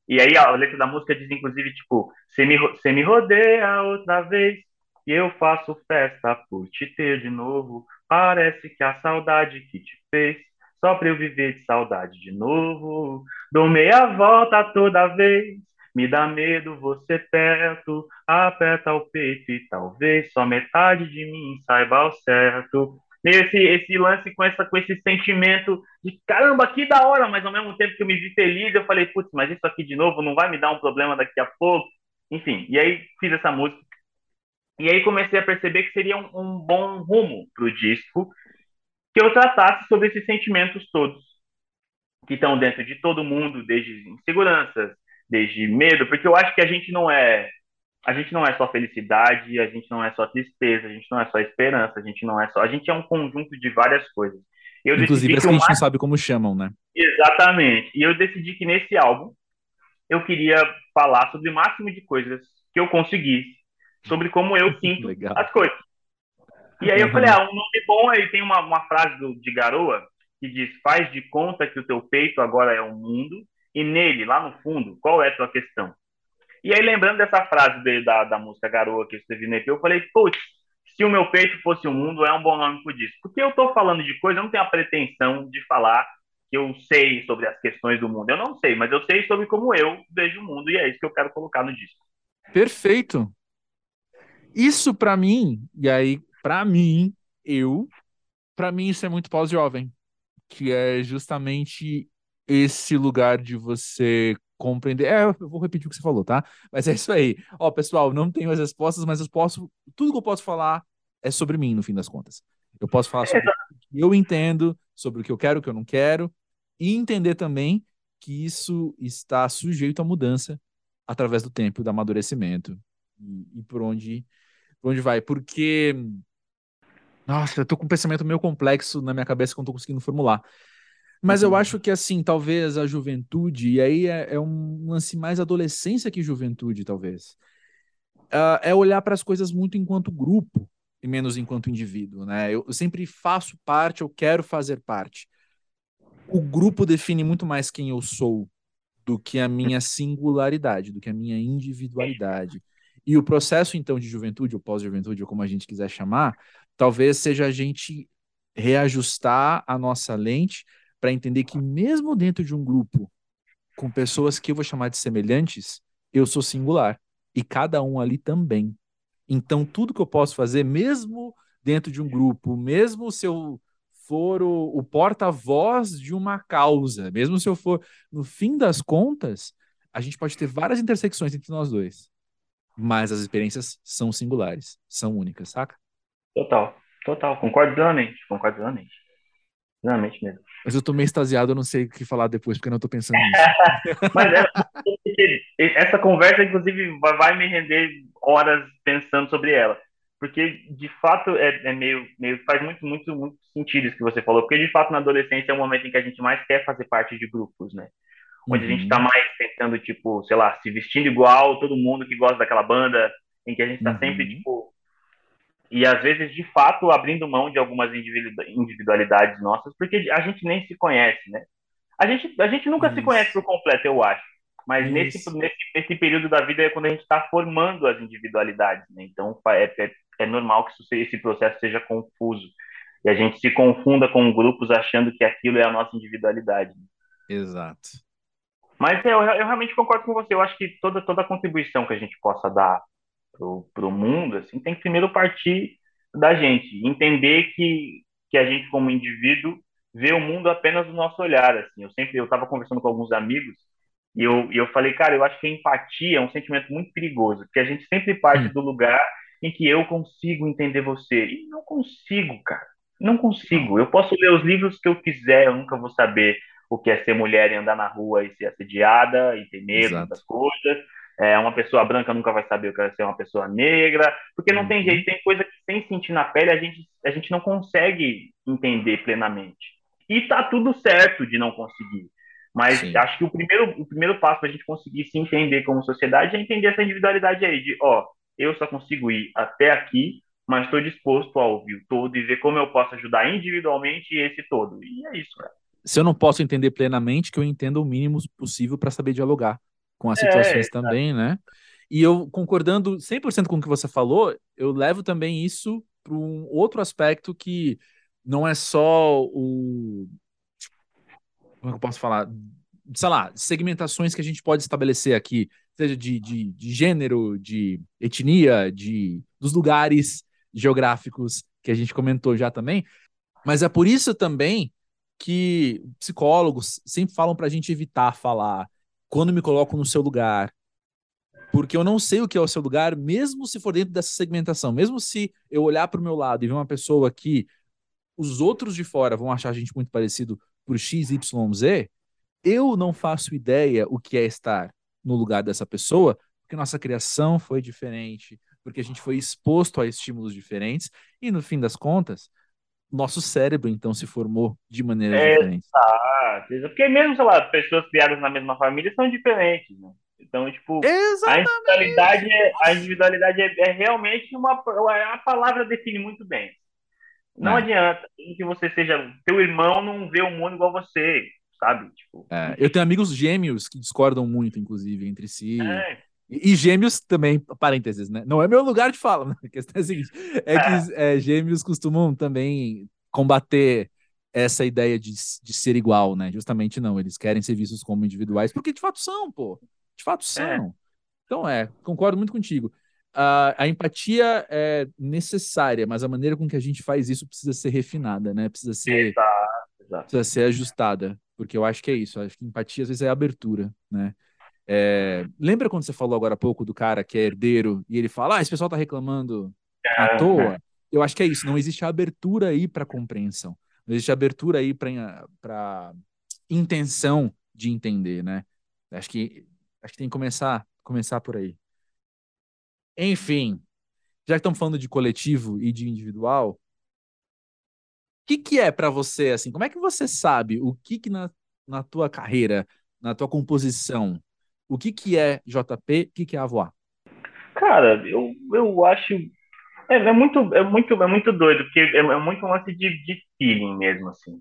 E aí a letra da música diz, inclusive, tipo, você me, me rodeia outra vez e eu faço festa por te ter de novo. Parece que a saudade que te fez só pra eu viver de saudade de novo. Dou meia volta toda vez, me dá medo você perto, aperta o peito e talvez só metade de mim saiba ao certo. Esse, esse lance com, essa, com esse sentimento de caramba, que da hora, mas ao mesmo tempo que eu me vi feliz, eu falei, putz, mas isso aqui de novo não vai me dar um problema daqui a pouco. Enfim, e aí fiz essa música. E aí comecei a perceber que seria um, um bom rumo pro disco, que eu tratasse sobre esses sentimentos todos que estão dentro de todo mundo, desde inseguranças, desde medo, porque eu acho que a gente não é a gente não é só felicidade, a gente não é só tristeza, a gente não é só esperança, a gente não é só, a gente é um conjunto de várias coisas. Eu Inclusive as que, que a gente mais... não sabe como chamam, né? Exatamente. E eu decidi que nesse álbum eu queria falar sobre o máximo de coisas que eu conseguisse, sobre como eu sinto as coisas. E aí eu falei, ah, um nome bom, aí tem uma, uma frase do, de Garoa que diz, faz de conta que o teu peito agora é o mundo, e nele, lá no fundo, qual é a tua questão? E aí, lembrando dessa frase dele, da, da música Garoa que eu escrevi no eu falei, putz, se o meu peito fosse o mundo, é um bom nome pro disco. Porque eu tô falando de coisa, eu não tenho a pretensão de falar que eu sei sobre as questões do mundo. Eu não sei, mas eu sei sobre como eu vejo o mundo, e é isso que eu quero colocar no disco. Perfeito. Isso para mim, e aí para mim, eu, para mim isso é muito pós-jovem, que é justamente esse lugar de você compreender. É, eu vou repetir o que você falou, tá? Mas é isso aí. Ó, pessoal, não tenho as respostas, mas eu posso, tudo que eu posso falar é sobre mim, no fim das contas. Eu posso falar sobre o que eu entendo, sobre o que eu quero, o que eu não quero, e entender também que isso está sujeito à mudança através do tempo, do amadurecimento e, e por onde por onde vai, porque nossa, eu tô com um pensamento meio complexo na minha cabeça que eu não tô conseguindo formular. Mas eu uhum. acho que, assim, talvez a juventude, e aí é, é um lance mais adolescência que juventude, talvez, uh, é olhar para as coisas muito enquanto grupo e menos enquanto indivíduo, né? Eu, eu sempre faço parte, eu quero fazer parte. O grupo define muito mais quem eu sou do que a minha singularidade, do que a minha individualidade. E o processo, então, de juventude, ou pós-juventude, ou como a gente quiser chamar, talvez seja a gente reajustar a nossa lente para entender que mesmo dentro de um grupo com pessoas que eu vou chamar de semelhantes, eu sou singular e cada um ali também. Então tudo que eu posso fazer, mesmo dentro de um grupo, mesmo se eu for o, o porta-voz de uma causa, mesmo se eu for, no fim das contas, a gente pode ter várias intersecções entre nós dois, mas as experiências são singulares, são únicas, saca? Total, total, concordo plenamente, concordo plenamente. Plenamente mesmo. Mas eu tô meio extasiado, eu não sei o que falar depois, porque eu não tô pensando nisso. Mas é, essa conversa, inclusive, vai me render horas pensando sobre ela. Porque, de fato, é, é meio, meio. faz muito, muito, muito sentido isso que você falou. Porque, de fato, na adolescência é o momento em que a gente mais quer fazer parte de grupos, né? Onde uhum. a gente tá uhum. mais tentando, tipo, sei lá, se vestindo igual todo mundo que gosta daquela banda, em que a gente tá uhum. sempre, tipo, e às vezes, de fato, abrindo mão de algumas individualidades nossas, porque a gente nem se conhece, né? A gente, a gente nunca Isso. se conhece por completo, eu acho. Mas nesse, nesse, nesse, período da vida é quando a gente está formando as individualidades, né? Então é, é, é normal que isso, esse processo seja confuso. E a gente se confunda com grupos achando que aquilo é a nossa individualidade. Exato. Mas eu, eu realmente concordo com você. Eu acho que toda, toda contribuição que a gente possa dar para o mundo, assim, tem que primeiro partir da gente, entender que, que a gente como indivíduo vê o mundo apenas no nosso olhar, assim. Eu sempre eu estava conversando com alguns amigos e eu, e eu falei, cara, eu acho que a empatia é um sentimento muito perigoso, porque a gente sempre parte hum. do lugar em que eu consigo entender você e não consigo, cara. Não consigo. Eu posso ler os livros que eu quiser, eu nunca vou saber o que é ser mulher e andar na rua e ser assediada e ter medo Exato. das coisas. É, uma pessoa branca nunca vai saber o que é ser uma pessoa negra, porque não tem uhum. jeito, tem coisa que sem sentir na pele a gente, a gente não consegue entender plenamente. E tá tudo certo de não conseguir. Mas Sim. acho que o primeiro, o primeiro passo para a gente conseguir se entender como sociedade é entender essa individualidade aí, de ó, eu só consigo ir até aqui, mas estou disposto a ouvir o todo e ver como eu posso ajudar individualmente esse todo. E é isso, cara. se eu não posso entender plenamente, que eu entenda o mínimo possível para saber dialogar com as é, situações é, também, né? E eu concordando 100% com o que você falou, eu levo também isso para um outro aspecto que não é só o. Como é que eu posso falar? Sei lá, segmentações que a gente pode estabelecer aqui, seja de, de, de gênero, de etnia, de dos lugares geográficos que a gente comentou já também. Mas é por isso também que psicólogos sempre falam para a gente evitar falar quando me coloco no seu lugar, porque eu não sei o que é o seu lugar, mesmo se for dentro dessa segmentação, mesmo se eu olhar para o meu lado e ver uma pessoa que os outros de fora vão achar a gente muito parecido por X, Y, Z, eu não faço ideia o que é estar no lugar dessa pessoa, porque nossa criação foi diferente, porque a gente foi exposto a estímulos diferentes, e no fim das contas, nosso cérebro então se formou de maneiras é, diferentes. Exato, porque mesmo, sei lá, pessoas criadas na mesma família são diferentes, né? Então, tipo, Exatamente. a individualidade, é, a individualidade é, é, realmente uma a palavra define muito bem. Não é. adianta que você seja teu irmão não vê o mundo igual você, sabe? Tipo, é, eu tenho amigos gêmeos que discordam muito, inclusive, entre si. É. E, e, gêmeos também, parênteses, né? Não é meu lugar de fala, né? A questão é a seguinte: é que é. É, gêmeos costumam também combater essa ideia de, de ser igual, né? Justamente não, eles querem ser vistos como individuais, porque de fato são, pô. De fato são. É. Então é, concordo muito contigo. Uh, a empatia é necessária, mas a maneira com que a gente faz isso precisa ser refinada, né? Precisa ser, exato, exato. Precisa ser ajustada, porque eu acho que é isso. Eu acho que empatia às vezes é abertura, né? É, lembra quando você falou agora há pouco do cara que é herdeiro e ele fala, ah, esse pessoal tá reclamando à toa? Eu acho que é isso. Não existe abertura aí para compreensão. Não existe abertura aí para intenção de entender, né? Acho que Acho que tem que começar, começar por aí. Enfim, já que estamos falando de coletivo e de individual, o que, que é para você, assim, como é que você sabe o que, que na, na tua carreira, na tua composição, o que, que é JP, o que, que é Avoar? Cara, eu, eu acho. É, é, muito, é, muito, é muito doido, porque é, é muito um lance de, de feeling mesmo, assim.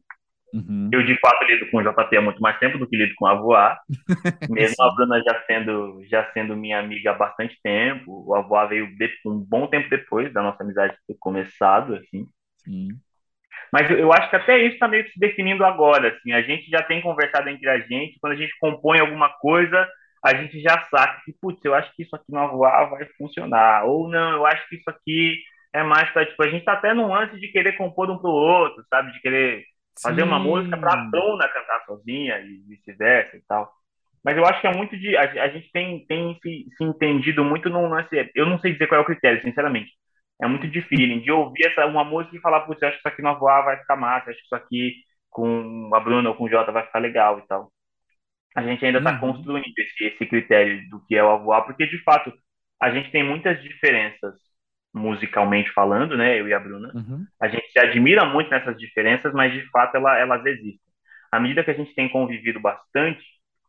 Uhum. Eu, de fato, lido com o JP há muito mais tempo do que lido com a Voar. Mesmo a Bruna já sendo, já sendo minha amiga há bastante tempo. O Avoar veio de, um bom tempo depois da nossa amizade ter começado, assim. Sim. Mas eu acho que até isso está meio que se definindo agora, assim. A gente já tem conversado entre a gente. Quando a gente compõe alguma coisa, a gente já sabe que, putz, eu acho que isso aqui no Avoar vai funcionar. Ou não, eu acho que isso aqui é mais para, tipo, a gente está até no lance de querer compor um pro outro, sabe? De querer fazer Sim. uma música para a Bruna cantar sozinha e vice-versa e tal. Mas eu acho que é muito de. A, a gente tem, tem se, se, entendido muito no lance. Eu não sei dizer qual é o critério, sinceramente. É muito de feeling, de ouvir essa, uma música e falar, putz, acho que isso aqui no Avoar vai ficar massa, acho que isso aqui com a Bruna ou com o Jota vai ficar legal e tal. A gente ainda está uhum. construindo esse, esse critério do que é o Avoar, porque de fato a gente tem muitas diferenças musicalmente falando, né, eu e a Bruna. Uhum. A gente se admira muito nessas diferenças, mas de fato ela, elas existem. À medida que a gente tem convivido bastante,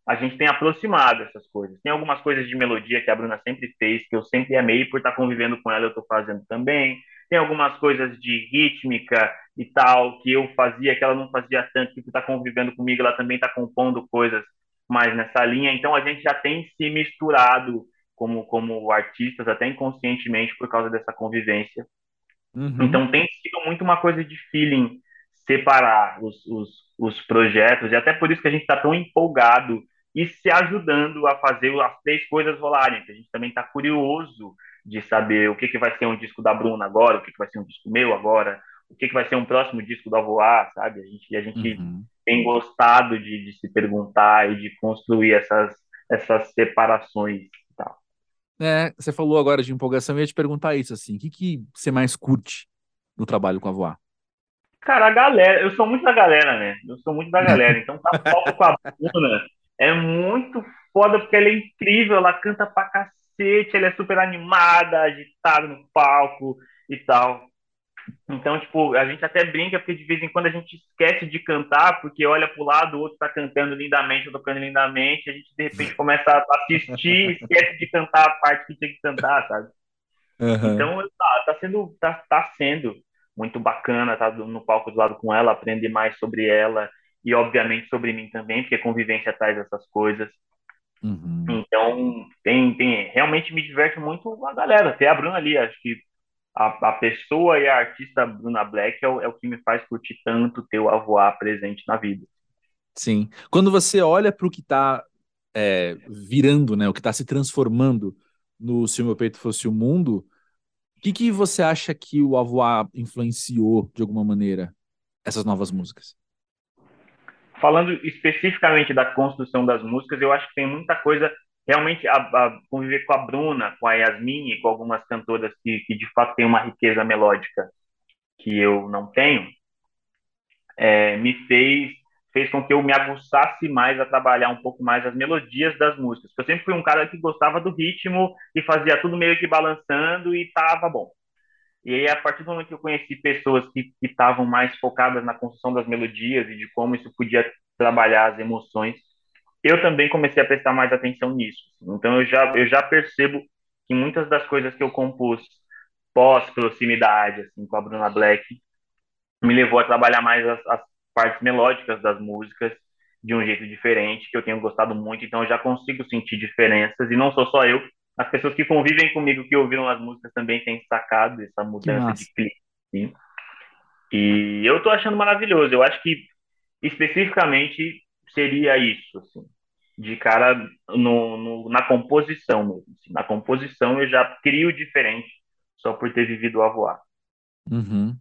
a gente tem aproximado essas coisas. Tem algumas coisas de melodia que a Bruna sempre fez, que eu sempre amei, por estar convivendo com ela, eu estou fazendo também. Tem algumas coisas de rítmica e tal, que eu fazia, que ela não fazia tanto, que está convivendo comigo, ela também está compondo coisas mais nessa linha. Então a gente já tem se misturado como, como artistas, até inconscientemente, por causa dessa convivência. Uhum. Então tem sido muito uma coisa de feeling separar os, os, os projetos, e até por isso que a gente está tão empolgado e se ajudando a fazer as três coisas rolarem, que a gente também está curioso de saber o que, que vai ser um disco da Bruna agora, o que, que vai ser um disco meu agora, o que, que vai ser um próximo disco do Avoar, sabe? A gente, a gente uhum. tem gostado de, de se perguntar e de construir essas, essas separações é, você falou agora de empolgação, eu ia te perguntar isso, assim, o que, que você mais curte no trabalho com a Voar? Cara, a galera, eu sou muito da galera, né? Eu sou muito da galera, então tá palco com a Bruna é muito foda, porque ela é incrível, ela canta pra cacete, ela é super animada, agitada no palco e tal. Então, tipo, a gente até brinca, porque de vez em quando a gente esquece de cantar, porque olha pro lado, o outro tá cantando lindamente, eu tocando lindamente, a gente de repente começa a assistir, esquece de cantar a parte que tinha que cantar, sabe? Uhum. Então, tá, tá, sendo, tá, tá sendo muito bacana, tá no palco do lado com ela, aprender mais sobre ela e obviamente sobre mim também, porque convivência traz essas coisas. Uhum. Então, tem, tem, realmente me diverte muito a galera, até a Bruna ali, acho que a, a pessoa e a artista Bruna Black é o, é o que me faz curtir tanto ter o Avoar presente na vida. Sim. Quando você olha para o que está é, virando, né, o que está se transformando no Se o Meu Peito Fosse o Mundo, o que, que você acha que o Avoar influenciou de alguma maneira essas novas músicas? Falando especificamente da construção das músicas, eu acho que tem muita coisa realmente a, a conviver com a Bruna, com a Yasmin e com algumas cantoras que, que de fato têm uma riqueza melódica que eu não tenho, é, me fez fez com que eu me aguçasse mais a trabalhar um pouco mais as melodias das músicas. Eu sempre fui um cara que gostava do ritmo e fazia tudo meio que balançando e tava bom. E aí, a partir do momento que eu conheci pessoas que estavam mais focadas na construção das melodias e de como isso podia trabalhar as emoções, eu também comecei a prestar mais atenção nisso. Então, eu já, eu já percebo que muitas das coisas que eu compus pós-proximidade, assim, com a Bruna Black, me levou a trabalhar mais as, as partes melódicas das músicas de um jeito diferente, que eu tenho gostado muito, então eu já consigo sentir diferenças, e não sou só eu, as pessoas que convivem comigo, que ouviram as músicas, também têm sacado essa mudança de clipe. Sim. E eu tô achando maravilhoso, eu acho que especificamente seria isso, assim, de cara no, no na composição mesmo. Assim, na composição eu já crio diferente só por ter vivido a voar. Uhum.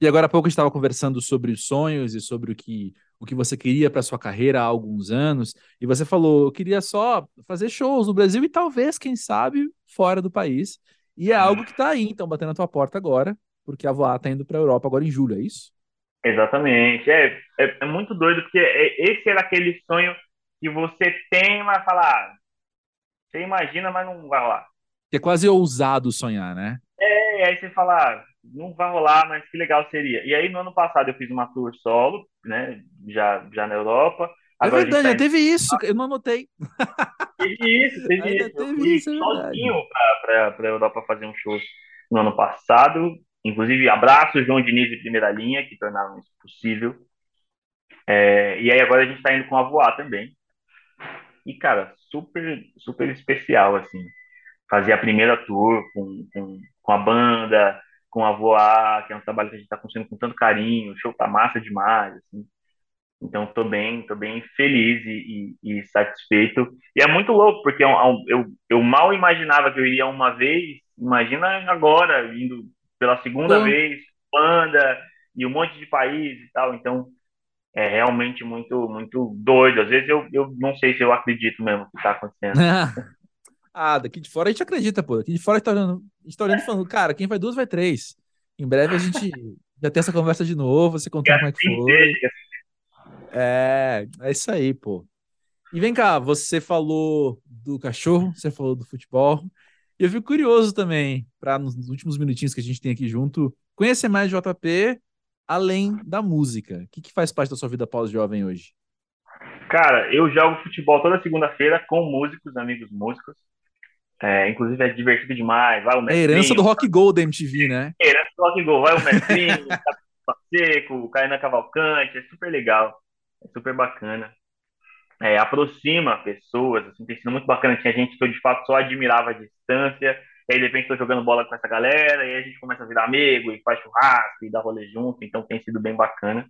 E agora há pouco a gente estava conversando sobre os sonhos e sobre o que, o que você queria para sua carreira há alguns anos. E você falou, eu queria só fazer shows no Brasil e talvez, quem sabe, fora do país. E é algo que está aí, então, batendo na tua porta agora, porque a Voar está indo para a Europa agora em julho, é isso? Exatamente. É, é, é, muito doido, porque é, esse era aquele sonho que você tem, mas falar, ah, você imagina, mas não vai lá. É quase ousado sonhar, né? É, aí você fala, ah, não vai rolar, mas que legal seria. E aí, no ano passado, eu fiz uma tour solo, né? Já, já na Europa. É Agora é verdade, tá já teve isso, eu não anotei. Teve isso, teve Ainda isso. Teve eu fui isso, é sozinho para a Europa fazer um show no ano passado. Inclusive, abraço João Diniz de primeira linha, que tornaram isso possível. É, e aí agora a gente está indo com a Voar também. E, cara, super, super especial, assim. Fazer a primeira tour com, com, com a banda, com a Voar, que é um trabalho que a gente está construindo com tanto carinho, o show tá massa demais, assim. Então, tô bem, tô bem feliz e, e, e, satisfeito. E é muito louco, porque eu, eu, eu, mal imaginava que eu iria uma vez, imagina agora, indo pela segunda vez, banda, e um monte de país e tal. Então, é realmente muito, muito doido. Às vezes eu, eu não sei se eu acredito mesmo que está acontecendo. ah, daqui de fora a gente acredita, pô. Daqui de fora a gente tá olhando, a gente tá olhando e falando, cara, quem vai duas vai três. Em breve a gente já tem essa conversa de novo, você contou como é que foi. É, é isso aí, pô. E vem cá, você falou do cachorro, você falou do futebol. E eu fico curioso também, para nos últimos minutinhos que a gente tem aqui junto, conhecer mais JP além da música. O que, que faz parte da sua vida pós-jovem hoje? Cara, eu jogo futebol toda segunda-feira com músicos, amigos músicos. É, inclusive é divertido demais. Vai o é herança do Rock Go da MTV, né? É herança do Rock Go. Vai o Seco, o Caína Cavalcante. É super legal. É super bacana. É, aproxima pessoas, assim, tem sido muito bacana. Tinha gente que eu de fato só admirava a distância. E aí, de repente, estou jogando bola com essa galera, e aí a gente começa a virar amigo, e faz churrasco, e dá rolê junto, então tem sido bem bacana.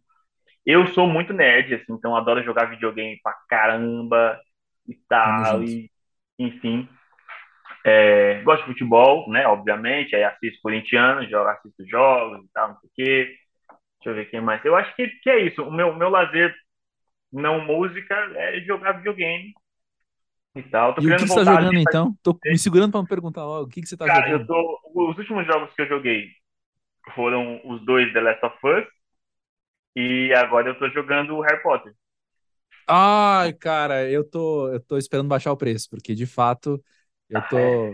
Eu sou muito nerd, assim, então adoro jogar videogame pra caramba e tal, e enfim. É, gosto de futebol, né? Obviamente, aí assisto corintiano, jogo, assisto jogos e tal, não sei o quê. Deixa eu ver quem mais. Eu acho que, que é isso. O meu, meu lazer não música é jogar videogame e tal. Tô e o que, você tá jogando então? Tô me segurando para me perguntar logo. O que, que você tá Cara, jogando? Eu tô... Os últimos jogos que eu joguei foram os dois The Last of Us e agora eu tô jogando o Harry Potter. Ai, cara, eu tô, eu tô esperando baixar o preço, porque de fato eu tô é.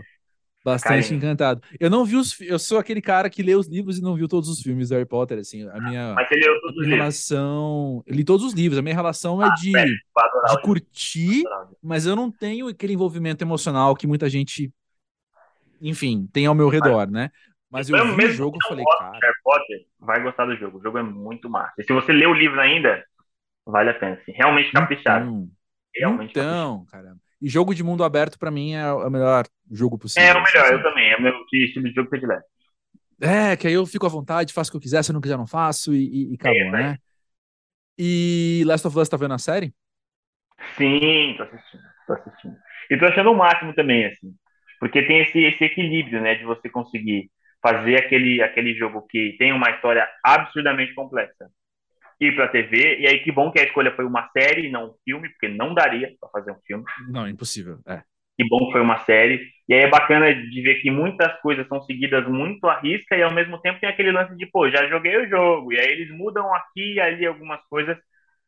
Bastante Carinho. encantado. Eu não vi os eu sou aquele cara que lê os livros e não viu todos os filmes do Harry Potter, assim, a minha, Mas ele leu todos minha relação, eu li todos os livros, a minha relação é ah, de, é, de curtir, mas eu não tenho aquele envolvimento emocional que muita gente enfim, tem ao meu redor, né? Mas eu, vi o jogo e falei, cara. Harry Potter vai gostar do jogo. O jogo é muito massa. E se você lê o livro ainda, Vale a pena, sim. Realmente caprichado. Então, Realmente então caramba. E jogo de mundo aberto, pra mim, é o melhor jogo possível. É o melhor, assim. eu também. É o meu estilo de jogo predileto. É, que aí eu fico à vontade, faço o que eu quiser, se eu não quiser, não faço, e, e, e acabou, É, né? E Last of Us tá vendo a série? Sim, tô assistindo, tô assistindo. E tô achando o máximo também, assim. Porque tem esse, esse equilíbrio, né, de você conseguir fazer aquele, aquele jogo que tem uma história absurdamente complexa. Ir pra TV, e aí que bom que a escolha foi uma série e não um filme, porque não daria pra fazer um filme. Não, impossível. É. Que bom que foi uma série. E aí é bacana de ver que muitas coisas são seguidas muito à risca e ao mesmo tempo tem aquele lance de, pô, já joguei o jogo. E aí eles mudam aqui e ali algumas coisas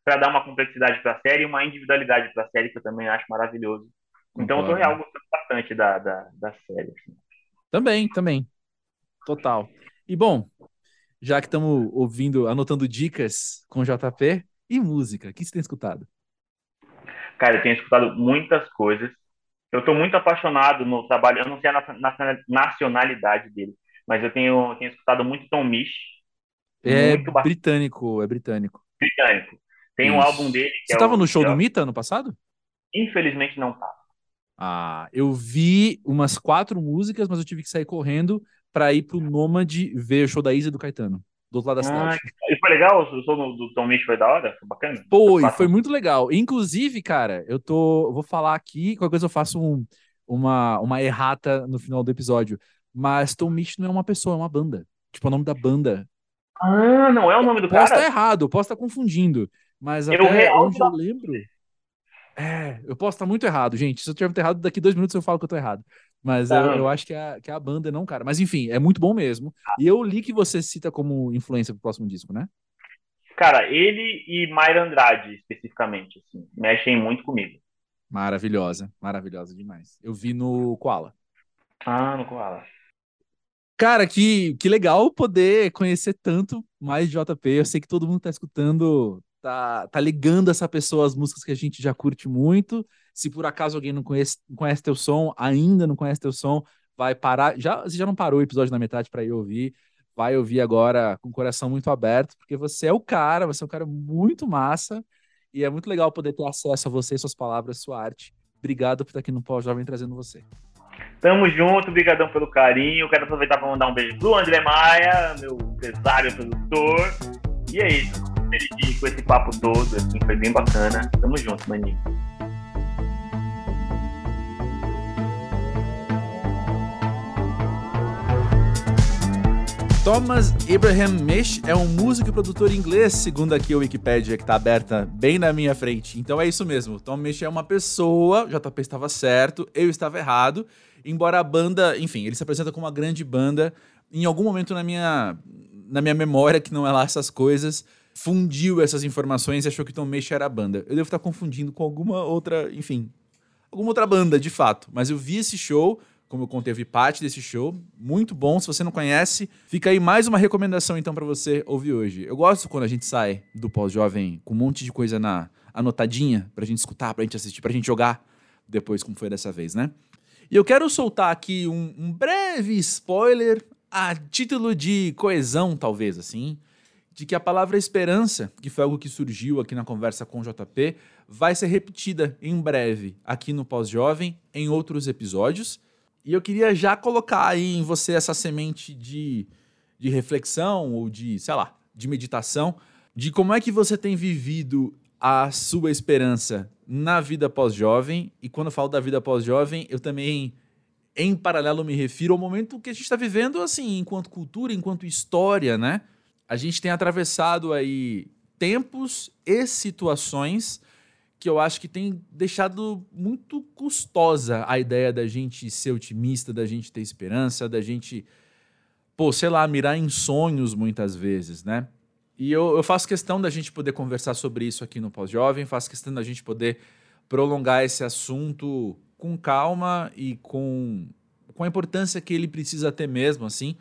para dar uma complexidade para a série e uma individualidade para a série que eu também acho maravilhoso. Então eu tô Concordo. real gostando bastante da, da, da série. assim. Também, também. Total. E bom, já que estamos ouvindo, anotando dicas com JP, e música? O que você tem escutado? Cara, eu tenho escutado muitas coisas. Eu tô muito apaixonado no trabalho, eu não sei a nacio- nacio- nacionalidade dele, mas eu tenho, tenho escutado muito Tom Misch, É muito britânico, é britânico. britânico. Tem um Isso. álbum dele que Você é tava o no show do Mita ano passado? Infelizmente não tá. Ah, eu vi umas quatro músicas, mas eu tive que sair correndo pra ir pro Nômade ver o show da Isa e do Caetano, do outro lado da Ah, cidade. e foi legal? O som do, Tom Misch foi da hora? Foi bacana? Foi, foi muito legal. Inclusive, cara, eu tô. Vou falar aqui, qualquer coisa eu faço um- uma, uma errata no final do episódio. Mas Tom Misch não é uma pessoa, é uma banda. Tipo, o nome da banda. Ah, não é o nome do Posso estar cara? errado, posso estar confundindo. Mas Eu até real onde eu lembro. É, eu posso estar muito errado, gente. Se eu tiver muito errado, daqui dois minutos eu falo que eu tô errado. Mas eu, Tá. eu acho que é, a, que é a banda, não, cara. Mas enfim, é muito bom mesmo. E eu li que você cita como influência pro próximo disco, né? Cara, ele e Mayra Andrade, especificamente, assim, mexem muito comigo. Maravilhosa, maravilhosa demais. Eu vi no Koala. Ah, no Koala. Cara, que, que legal poder conhecer tanto mais de JP. Eu sei que todo mundo tá escutando, tá, tá ligando essa pessoa às músicas que a gente já curte muito. Se por acaso alguém não conhece, conhece teu som, ainda não conhece teu som, vai parar. Já, você já não parou o episódio na metade para ir ouvir. Vai ouvir agora com o coração muito aberto, porque você é o cara, você é um cara muito massa. E é muito legal poder ter acesso a você, suas palavras, sua arte. Obrigado por estar aqui no Pau Jovem trazendo você. Tamo junto, brigadão pelo carinho. Quero aproveitar para mandar um beijo pro André Maia, meu empresário, produtor. E é isso. Feliz com esse papo todo, assim, foi bem bacana. Tamo junto, maninho. Thomas Abraham Mish é um músico e produtor inglês, segundo aqui a Wikipédia, que está aberta bem na minha frente. Então é isso mesmo. Tom Mish é uma pessoa, JP estava certo, eu estava errado. Embora a banda, enfim, ele se apresenta como uma grande banda. Em algum momento na minha, na minha memória, que não é lá essas coisas, fundiu essas informações e achou que Tom Mish era a banda. Eu devo estar confundindo com alguma outra, enfim, alguma outra banda, de fato. Mas eu vi esse show, como eu contei, eu vi parte desse show. Muito bom. Se você não conhece, fica aí mais uma recomendação então para você ouvir hoje. Eu gosto quando a gente sai do pós-jovem com um monte de coisa na anotadinha pra gente escutar, pra gente assistir, pra gente jogar depois, como foi dessa vez, né? E eu quero soltar aqui um, um breve spoiler a título de coesão, talvez assim, de que a palavra esperança, que foi algo que surgiu aqui na conversa com o JP, vai ser repetida em breve aqui no Pós-Jovem, em outros episódios. E eu queria já colocar aí em você essa semente de, de reflexão ou de, sei lá, de meditação, de como é que você tem vivido a sua esperança na vida pós-jovem. E quando eu falo da vida pós-jovem, eu também, em paralelo, me refiro ao momento que a gente está vivendo, assim, enquanto cultura, enquanto história, né? A gente tem atravessado aí tempos e situações que eu acho que tem deixado muito custosa a ideia da gente ser otimista, da gente ter esperança, da gente, pô, sei lá, mirar em sonhos muitas vezes, né? E eu, eu faço questão da gente poder conversar sobre isso aqui no Pós-Jovem, faço questão da gente poder prolongar esse assunto com calma e com, com a importância que ele precisa ter mesmo, assim,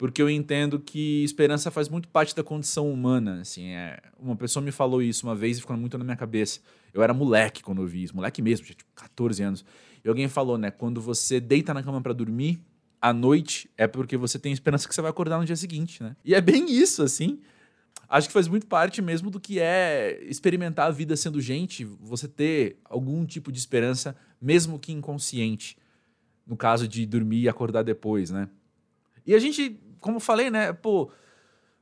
porque eu entendo que esperança faz muito parte da condição humana, assim, é, uma pessoa me falou isso uma vez e ficou muito na minha cabeça. Eu era moleque quando eu vi isso, moleque mesmo, tinha tipo 14 anos. E alguém falou, né, quando você deita na cama para dormir à noite, é porque você tem esperança que você vai acordar no dia seguinte, né? E é bem isso, assim, acho que faz muito parte mesmo do que é experimentar a vida sendo gente, você ter algum tipo de esperança, mesmo que inconsciente. No caso de dormir e acordar depois, né? E a gente, como falei, né, pô,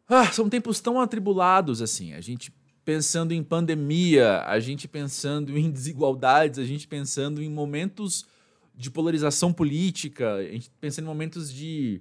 ah, são tempos tão atribulados assim. A gente pensando em pandemia, a gente pensando em desigualdades, a gente pensando em momentos de polarização política, a gente pensando em momentos de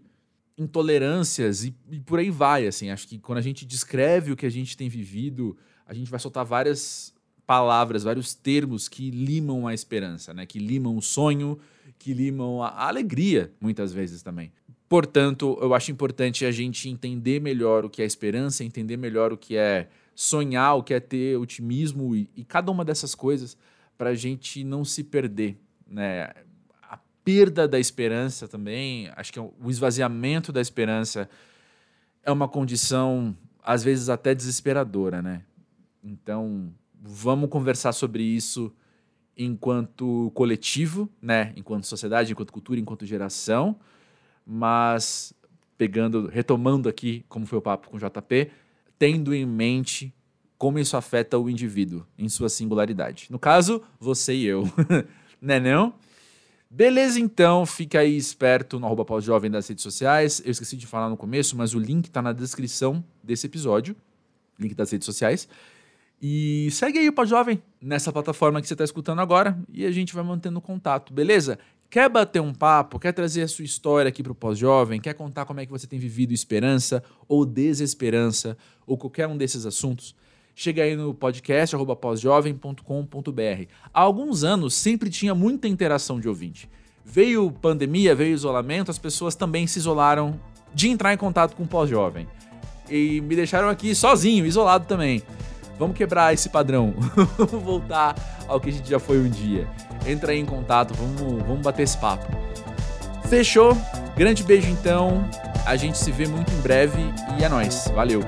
intolerâncias e, e, por aí vai, assim. Acho que quando a gente descreve o que a gente tem vivido, a gente vai soltar várias palavras, vários termos que limam a esperança, né? Que limam o sonho, que limam a, a alegria, muitas vezes também. Portanto, eu acho importante a gente entender melhor o que é esperança, entender melhor o que é sonhar, o que é ter otimismo e, e cada uma dessas coisas para a gente não se perder, né? perda da esperança também, acho que é o esvaziamento da esperança é uma condição, às vezes, até desesperadora, né? Então, vamos conversar sobre isso enquanto coletivo, né? Enquanto sociedade, enquanto cultura, enquanto geração, mas pegando, retomando aqui como foi o papo com o JP, tendo em mente como isso afeta o indivíduo em sua singularidade. No caso, você e eu, né não? Beleza, então, fica aí esperto no pós-jovem das redes sociais. Eu esqueci de falar no começo, mas o link está na descrição desse episódio. Link das redes sociais. E segue aí o Pós-Jovem nessa plataforma que você está escutando agora e a gente vai mantendo contato, beleza? Quer bater um papo, quer trazer a sua história aqui para o Pós-Jovem, quer contar como é que você tem vivido esperança ou desesperança ou qualquer um desses assuntos? chega aí no podcast pósjovem.com.br. Há alguns anos sempre tinha muita interação de ouvinte. Veio pandemia, veio isolamento, as pessoas também se isolaram de entrar em contato com o pós-jovem. E me deixaram aqui sozinho, isolado também. Vamos quebrar esse padrão. vamos voltar ao que a gente já foi um dia. Entra aí em contato, vamos, vamos bater esse papo. Fechou? Grande beijo então. A gente se vê muito em breve e é nóis. Valeu!